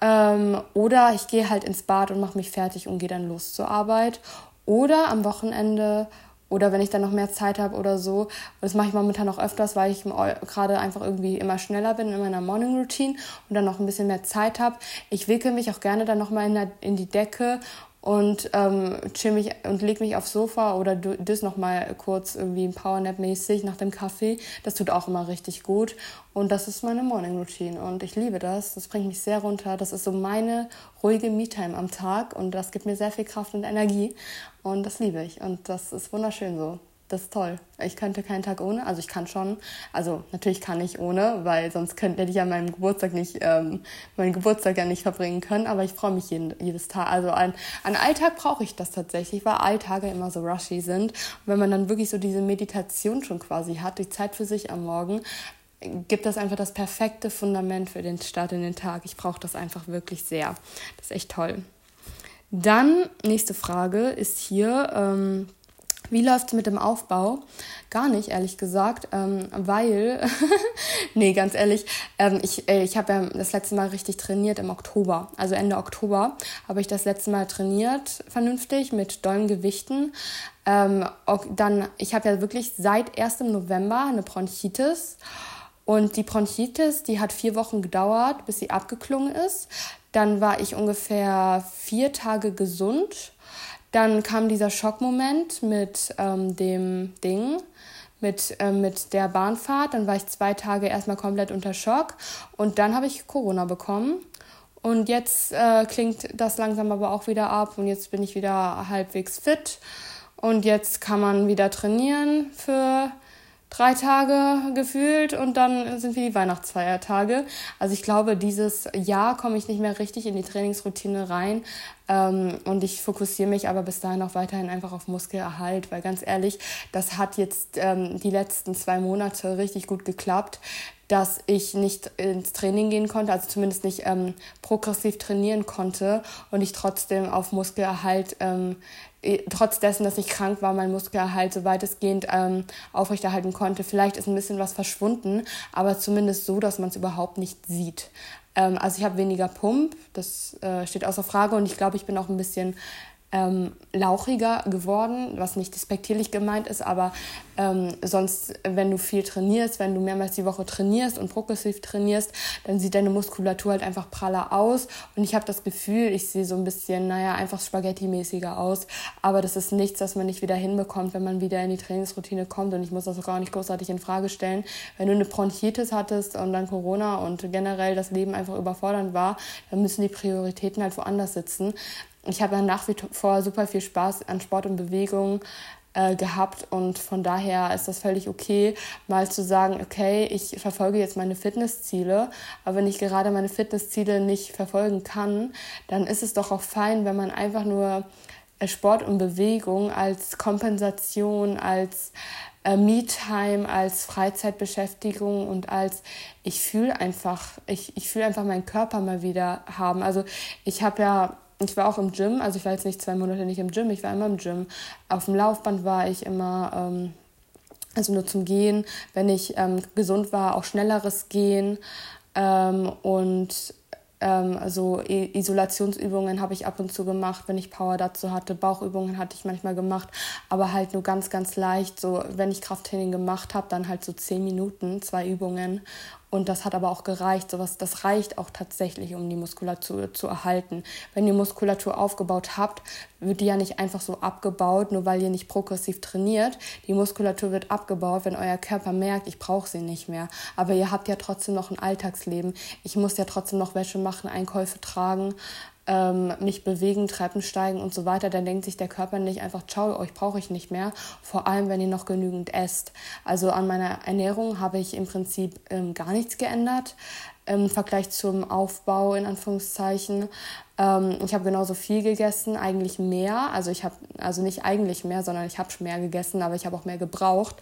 Ähm, oder ich gehe halt ins Bad und mache mich fertig und gehe dann los zur Arbeit. Oder am Wochenende oder wenn ich dann noch mehr Zeit habe oder so. Und das mache ich momentan auch öfters, weil ich gerade einfach irgendwie immer schneller bin in meiner Morning Routine und dann noch ein bisschen mehr Zeit habe. Ich wickel mich auch gerne dann nochmal in, in die Decke und ähm, chill mich und leg mich aufs Sofa oder das nochmal kurz irgendwie ein Powernap-mäßig nach dem Kaffee. Das tut auch immer richtig gut. Und das ist meine Morning Routine und ich liebe das. Das bringt mich sehr runter. Das ist so meine ruhige Me-Time am Tag und das gibt mir sehr viel Kraft und Energie und das liebe ich und das ist wunderschön so das ist toll. Ich könnte keinen Tag ohne. Also ich kann schon. Also natürlich kann ich ohne, weil sonst könnte ich ja meinen Geburtstag nicht, ähm, meinen Geburtstag ja nicht verbringen können. Aber ich freue mich jeden, jedes Tag. Also an, an Alltag brauche ich das tatsächlich, weil Alltage immer so rushy sind. Und wenn man dann wirklich so diese Meditation schon quasi hat, die Zeit für sich am Morgen, gibt das einfach das perfekte Fundament für den Start in den Tag. Ich brauche das einfach wirklich sehr. Das ist echt toll. Dann, nächste Frage ist hier, ähm, wie läuft es mit dem Aufbau? Gar nicht, ehrlich gesagt, ähm, weil, nee, ganz ehrlich, ähm, ich, äh, ich habe ja das letzte Mal richtig trainiert im Oktober. Also Ende Oktober habe ich das letzte Mal trainiert, vernünftig, mit dollen Gewichten. Ähm, dann, ich habe ja wirklich seit 1. November eine Bronchitis. Und die Bronchitis, die hat vier Wochen gedauert, bis sie abgeklungen ist. Dann war ich ungefähr vier Tage gesund dann kam dieser Schockmoment mit ähm, dem Ding, mit, äh, mit der Bahnfahrt. Dann war ich zwei Tage erstmal komplett unter Schock und dann habe ich Corona bekommen. Und jetzt äh, klingt das langsam aber auch wieder ab und jetzt bin ich wieder halbwegs fit. Und jetzt kann man wieder trainieren für drei Tage gefühlt und dann sind wir die Weihnachtsfeiertage. Also ich glaube, dieses Jahr komme ich nicht mehr richtig in die Trainingsroutine rein ähm, und ich fokussiere mich aber bis dahin auch weiterhin einfach auf Muskelerhalt, weil ganz ehrlich, das hat jetzt ähm, die letzten zwei Monate richtig gut geklappt dass ich nicht ins Training gehen konnte, also zumindest nicht ähm, progressiv trainieren konnte und ich trotzdem auf Muskelerhalt ähm, trotz dessen, dass ich krank war, mein Muskelerhalt so weitestgehend ähm, aufrechterhalten konnte. Vielleicht ist ein bisschen was verschwunden, aber zumindest so, dass man es überhaupt nicht sieht. Ähm, also ich habe weniger Pump, das äh, steht außer Frage und ich glaube, ich bin auch ein bisschen ähm, lauchiger geworden, was nicht despektierlich gemeint ist, aber ähm, sonst, wenn du viel trainierst, wenn du mehrmals die Woche trainierst und progressiv trainierst, dann sieht deine Muskulatur halt einfach praller aus. Und ich habe das Gefühl, ich sehe so ein bisschen, naja, einfach Spaghetti-mäßiger aus, aber das ist nichts, das man nicht wieder hinbekommt, wenn man wieder in die Trainingsroutine kommt. Und ich muss das auch gar nicht großartig in Frage stellen. Wenn du eine Bronchitis hattest und dann Corona und generell das Leben einfach überfordernd war, dann müssen die Prioritäten halt woanders sitzen ich habe nach wie vor super viel Spaß an Sport und Bewegung äh, gehabt und von daher ist das völlig okay, mal zu sagen, okay, ich verfolge jetzt meine Fitnessziele, aber wenn ich gerade meine Fitnessziele nicht verfolgen kann, dann ist es doch auch fein, wenn man einfach nur äh, Sport und Bewegung als Kompensation, als äh, Me-Time, als Freizeitbeschäftigung und als ich fühle einfach, ich, ich fühle einfach meinen Körper mal wieder haben. Also ich habe ja ich war auch im Gym, also ich war jetzt nicht zwei Monate nicht im Gym, ich war immer im Gym. Auf dem Laufband war ich immer, ähm, also nur zum Gehen. Wenn ich ähm, gesund war, auch schnelleres Gehen. Ähm, und ähm, also Isolationsübungen habe ich ab und zu gemacht, wenn ich Power dazu hatte. Bauchübungen hatte ich manchmal gemacht, aber halt nur ganz, ganz leicht. So, wenn ich Krafttraining gemacht habe, dann halt so zehn Minuten, zwei Übungen. Und das hat aber auch gereicht. Sowas, das reicht auch tatsächlich, um die Muskulatur zu erhalten. Wenn ihr Muskulatur aufgebaut habt, wird die ja nicht einfach so abgebaut, nur weil ihr nicht progressiv trainiert. Die Muskulatur wird abgebaut, wenn euer Körper merkt, ich brauche sie nicht mehr. Aber ihr habt ja trotzdem noch ein Alltagsleben. Ich muss ja trotzdem noch Wäsche machen, Einkäufe tragen ähm, mich bewegen, Treppen steigen und so weiter, dann denkt sich der Körper nicht einfach, ciao, euch brauche ich nicht mehr. Vor allem, wenn ihr noch genügend esst. Also an meiner Ernährung habe ich im Prinzip ähm, gar nichts geändert im Vergleich zum Aufbau in Anführungszeichen. Ähm, ich habe genauso viel gegessen, eigentlich mehr. Also ich habe also nicht eigentlich mehr, sondern ich habe mehr gegessen, aber ich habe auch mehr gebraucht,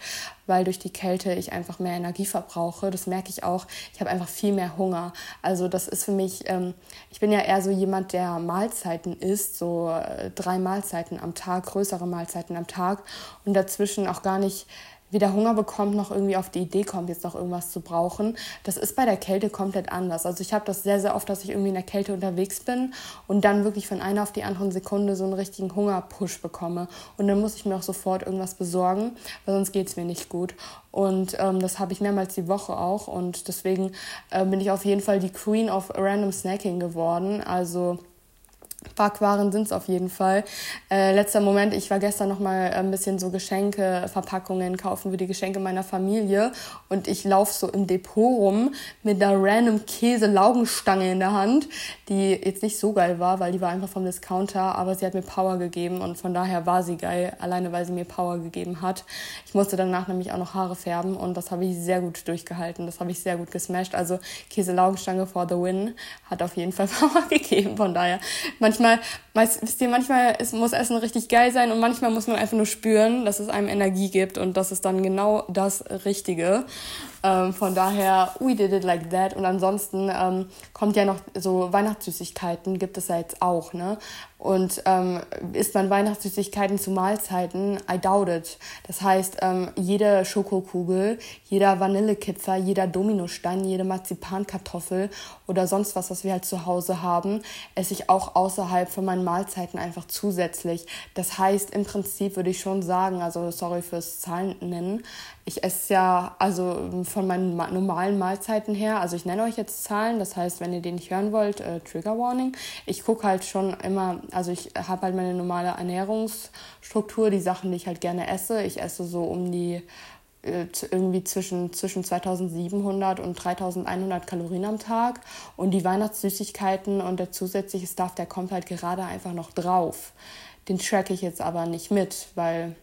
weil durch die Kälte ich einfach mehr Energie verbrauche. Das merke ich auch. Ich habe einfach viel mehr Hunger. Also das ist für mich. Ähm, ich bin ja eher so jemand, der Mahlzeiten isst, so äh, drei Mahlzeiten am Tag, größere Mahlzeiten am Tag und dazwischen auch gar nicht wieder Hunger bekommt, noch irgendwie auf die Idee kommt, jetzt noch irgendwas zu brauchen. Das ist bei der Kälte komplett anders. Also ich habe das sehr, sehr oft, dass ich irgendwie in der Kälte unterwegs bin und dann wirklich von einer auf die andere Sekunde so einen richtigen Hungerpush bekomme. Und dann muss ich mir auch sofort irgendwas besorgen, weil sonst geht es mir nicht gut. Und ähm, das habe ich mehrmals die Woche auch. Und deswegen äh, bin ich auf jeden Fall die Queen of Random Snacking geworden. Also Backwaren sind es auf jeden Fall. Äh, letzter Moment, ich war gestern noch mal ein bisschen so Geschenke, Verpackungen kaufen für die Geschenke meiner Familie und ich laufe so im Depot rum mit einer random Käse-Laugenstange in der Hand, die jetzt nicht so geil war, weil die war einfach vom Discounter, aber sie hat mir Power gegeben und von daher war sie geil, alleine weil sie mir Power gegeben hat. Ich musste danach nämlich auch noch Haare färben und das habe ich sehr gut durchgehalten, das habe ich sehr gut gesmashed. Also Käse-Laugenstange for the win hat auf jeden Fall Power gegeben, von daher manchmal, wisst ihr, manchmal ist, muss Essen richtig geil sein und manchmal muss man einfach nur spüren, dass es einem Energie gibt und das ist dann genau das Richtige. Ähm, von daher, we did it like that. Und ansonsten ähm, kommt ja noch so Weihnachtssüßigkeiten, gibt es ja jetzt auch, ne? Und ähm, isst man Weihnachtssüßigkeiten zu Mahlzeiten, I doubt it. Das heißt, ähm, jede Schokokugel, jeder Vanillekipfer, jeder Dominostein, jede Marzipankartoffel oder sonst was, was wir halt zu Hause haben, esse ich auch außerhalb von meinen Mahlzeiten einfach zusätzlich. Das heißt, im Prinzip würde ich schon sagen, also sorry fürs Zahlen nennen, ich esse ja also von meinen normalen Mahlzeiten her, also ich nenne euch jetzt Zahlen, das heißt, wenn ihr den nicht hören wollt, äh, Trigger Warning. Ich gucke halt schon immer, also ich habe halt meine normale Ernährungsstruktur, die Sachen, die ich halt gerne esse. Ich esse so um die äh, irgendwie zwischen, zwischen 2700 und 3100 Kalorien am Tag und die Weihnachtssüßigkeiten und der zusätzliche Stuff, der kommt halt gerade einfach noch drauf. Den track ich jetzt aber nicht mit, weil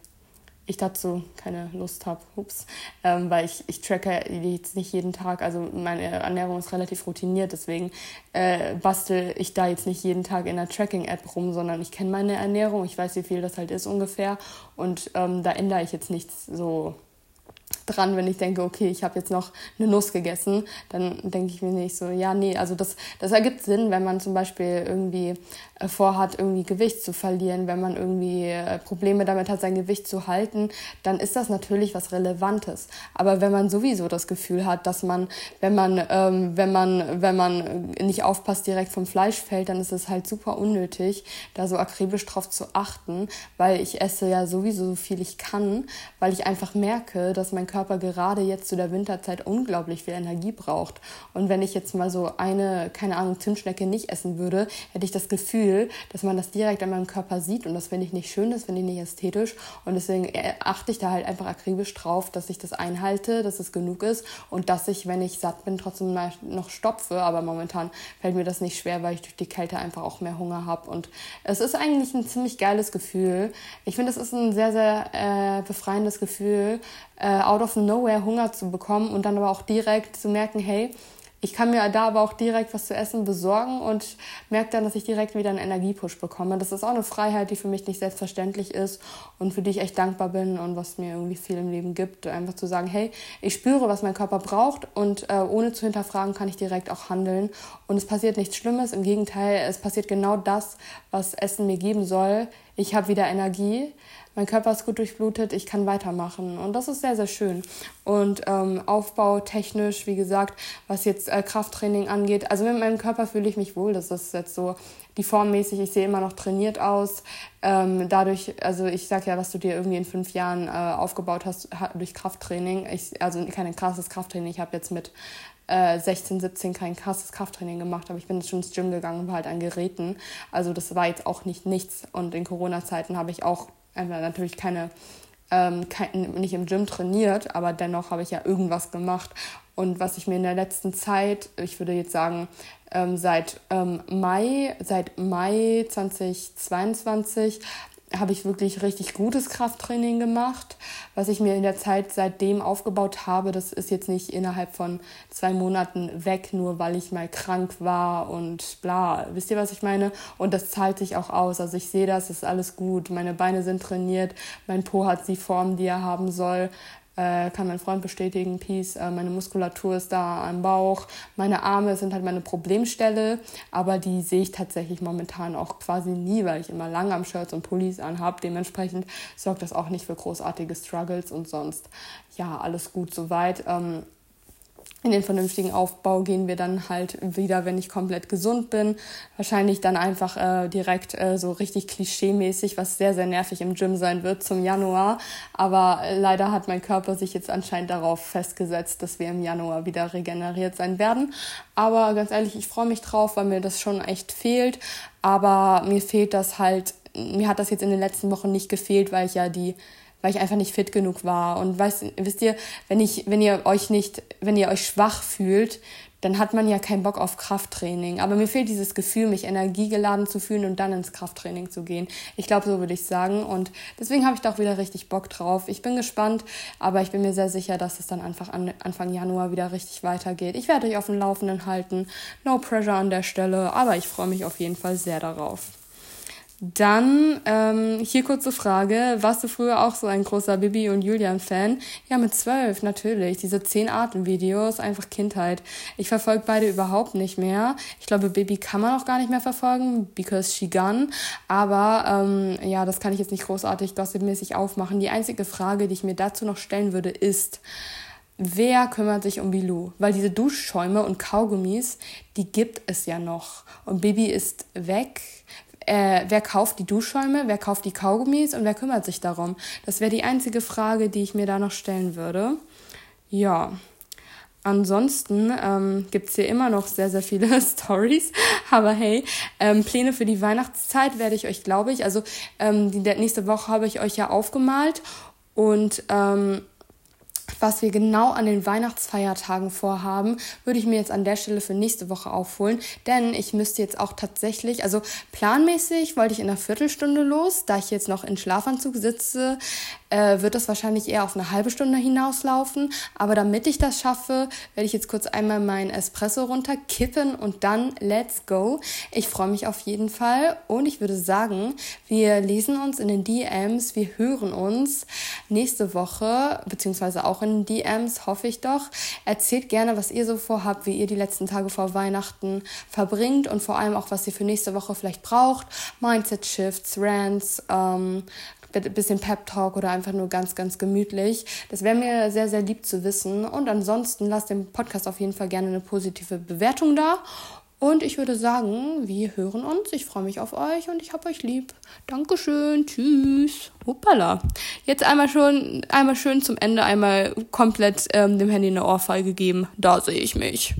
ich dazu keine Lust habe. Ups. Ähm, weil ich, ich tracke jetzt nicht jeden Tag, also meine Ernährung ist relativ routiniert, deswegen äh, bastel ich da jetzt nicht jeden Tag in einer Tracking-App rum, sondern ich kenne meine Ernährung, ich weiß, wie viel das halt ist ungefähr und ähm, da ändere ich jetzt nichts so dran, wenn ich denke, okay, ich habe jetzt noch eine Nuss gegessen, dann denke ich mir nicht so, ja, nee, also das, das ergibt Sinn, wenn man zum Beispiel irgendwie äh, vorhat, irgendwie Gewicht zu verlieren, wenn man irgendwie äh, Probleme damit hat, sein Gewicht zu halten, dann ist das natürlich was Relevantes. Aber wenn man sowieso das Gefühl hat, dass man, wenn man, ähm, wenn man, wenn man nicht aufpasst, direkt vom Fleisch fällt, dann ist es halt super unnötig, da so akribisch drauf zu achten, weil ich esse ja sowieso so viel ich kann, weil ich einfach merke, dass mein Körper gerade jetzt zu der Winterzeit unglaublich viel Energie braucht. Und wenn ich jetzt mal so eine, keine Ahnung, Zimtschnecke nicht essen würde, hätte ich das Gefühl, dass man das direkt an meinem Körper sieht. Und das finde ich nicht schön, das finde ich nicht ästhetisch. Und deswegen achte ich da halt einfach akribisch drauf, dass ich das einhalte, dass es genug ist und dass ich, wenn ich satt bin, trotzdem noch stopfe. Aber momentan fällt mir das nicht schwer, weil ich durch die Kälte einfach auch mehr Hunger habe. Und es ist eigentlich ein ziemlich geiles Gefühl. Ich finde, es ist ein sehr, sehr äh, befreiendes Gefühl, äh, out of nowhere Hunger zu bekommen und dann aber auch direkt zu merken, hey, ich kann mir da aber auch direkt was zu essen besorgen und merke dann, dass ich direkt wieder einen Energiepush bekomme. Das ist auch eine Freiheit, die für mich nicht selbstverständlich ist und für die ich echt dankbar bin und was mir irgendwie viel im Leben gibt. Einfach zu sagen, hey, ich spüre, was mein Körper braucht und äh, ohne zu hinterfragen kann ich direkt auch handeln. Und es passiert nichts Schlimmes, im Gegenteil, es passiert genau das, was Essen mir geben soll. Ich habe wieder Energie mein Körper ist gut durchblutet, ich kann weitermachen. Und das ist sehr, sehr schön. Und ähm, aufbautechnisch, wie gesagt, was jetzt äh, Krafttraining angeht, also mit meinem Körper fühle ich mich wohl. Das ist jetzt so die formmäßig, ich sehe immer noch trainiert aus. Ähm, dadurch, also ich sag ja, was du dir irgendwie in fünf Jahren äh, aufgebaut hast durch Krafttraining. Ich, also kein krasses Krafttraining. Ich habe jetzt mit äh, 16, 17 kein krasses Krafttraining gemacht, aber ich bin schon ins Gym gegangen und war halt an Geräten. Also das war jetzt auch nicht nichts. Und in Corona-Zeiten habe ich auch einfach natürlich keine, ähm, kein, nicht im Gym trainiert, aber dennoch habe ich ja irgendwas gemacht. Und was ich mir in der letzten Zeit, ich würde jetzt sagen, ähm, seit ähm, Mai, seit Mai 2022 habe ich wirklich richtig gutes Krafttraining gemacht. Was ich mir in der Zeit seitdem aufgebaut habe, das ist jetzt nicht innerhalb von zwei Monaten weg, nur weil ich mal krank war und bla. Wisst ihr, was ich meine? Und das zahlt sich auch aus. Also ich sehe das, ist alles gut. Meine Beine sind trainiert, mein Po hat die Form, die er haben soll äh, kann mein Freund bestätigen, Peace, äh, meine Muskulatur ist da am Bauch, meine Arme sind halt meine Problemstelle, aber die sehe ich tatsächlich momentan auch quasi nie, weil ich immer lange am Shirts und Pullis anhabe. Dementsprechend sorgt das auch nicht für großartige Struggles und sonst, ja, alles gut soweit. Ähm, in den vernünftigen Aufbau gehen wir dann halt wieder, wenn ich komplett gesund bin. Wahrscheinlich dann einfach äh, direkt äh, so richtig klischee-mäßig, was sehr, sehr nervig im Gym sein wird zum Januar. Aber leider hat mein Körper sich jetzt anscheinend darauf festgesetzt, dass wir im Januar wieder regeneriert sein werden. Aber ganz ehrlich, ich freue mich drauf, weil mir das schon echt fehlt. Aber mir fehlt das halt, mir hat das jetzt in den letzten Wochen nicht gefehlt, weil ich ja die weil ich einfach nicht fit genug war. Und weißt, wisst ihr, wenn ich, wenn ihr euch nicht, wenn ihr euch schwach fühlt, dann hat man ja keinen Bock auf Krafttraining. Aber mir fehlt dieses Gefühl, mich energiegeladen zu fühlen und dann ins Krafttraining zu gehen. Ich glaube, so würde ich sagen. Und deswegen habe ich da auch wieder richtig Bock drauf. Ich bin gespannt, aber ich bin mir sehr sicher, dass es dann einfach an, Anfang Januar wieder richtig weitergeht. Ich werde euch auf dem Laufenden halten. No pressure an der Stelle, aber ich freue mich auf jeden Fall sehr darauf. Dann ähm, hier kurze Frage, warst du früher auch so ein großer Bibi und Julian-Fan? Ja, mit zwölf natürlich. Diese zehn Arten-Videos, einfach Kindheit. Ich verfolge beide überhaupt nicht mehr. Ich glaube, Bibi kann man auch gar nicht mehr verfolgen, because she gone. Aber ähm, ja, das kann ich jetzt nicht großartig gossipmäßig aufmachen. Die einzige Frage, die ich mir dazu noch stellen würde, ist, Wer kümmert sich um Bilou? Weil diese Duschschäume und Kaugummis, die gibt es ja noch. Und Bibi ist weg äh, wer kauft die Duschschäume, wer kauft die Kaugummis und wer kümmert sich darum? Das wäre die einzige Frage, die ich mir da noch stellen würde. Ja. Ansonsten ähm, gibt hier immer noch sehr, sehr viele Stories. Aber hey, ähm, Pläne für die Weihnachtszeit werde ich euch, glaube ich, also ähm, die nächste Woche habe ich euch ja aufgemalt und ähm, was wir genau an den Weihnachtsfeiertagen vorhaben, würde ich mir jetzt an der Stelle für nächste Woche aufholen. Denn ich müsste jetzt auch tatsächlich, also planmäßig wollte ich in einer Viertelstunde los, da ich jetzt noch in Schlafanzug sitze, äh, wird das wahrscheinlich eher auf eine halbe Stunde hinauslaufen. Aber damit ich das schaffe, werde ich jetzt kurz einmal meinen Espresso runterkippen und dann let's go. Ich freue mich auf jeden Fall und ich würde sagen, wir lesen uns in den DMs, wir hören uns nächste Woche, beziehungsweise auch in den DMs, hoffe ich doch. Erzählt gerne, was ihr so vorhabt, wie ihr die letzten Tage vor Weihnachten verbringt und vor allem auch, was ihr für nächste Woche vielleicht braucht. Mindset Shifts, Rants, ähm, bisschen Pep Talk oder einfach nur ganz, ganz gemütlich. Das wäre mir sehr, sehr lieb zu wissen. Und ansonsten lasst dem Podcast auf jeden Fall gerne eine positive Bewertung da. Und ich würde sagen, wir hören uns. Ich freue mich auf euch und ich hab euch lieb. Dankeschön. Tschüss. Hoppala. Jetzt einmal schon, einmal schön zum Ende, einmal komplett ähm, dem Handy eine Ohrfeige geben. Da sehe ich mich.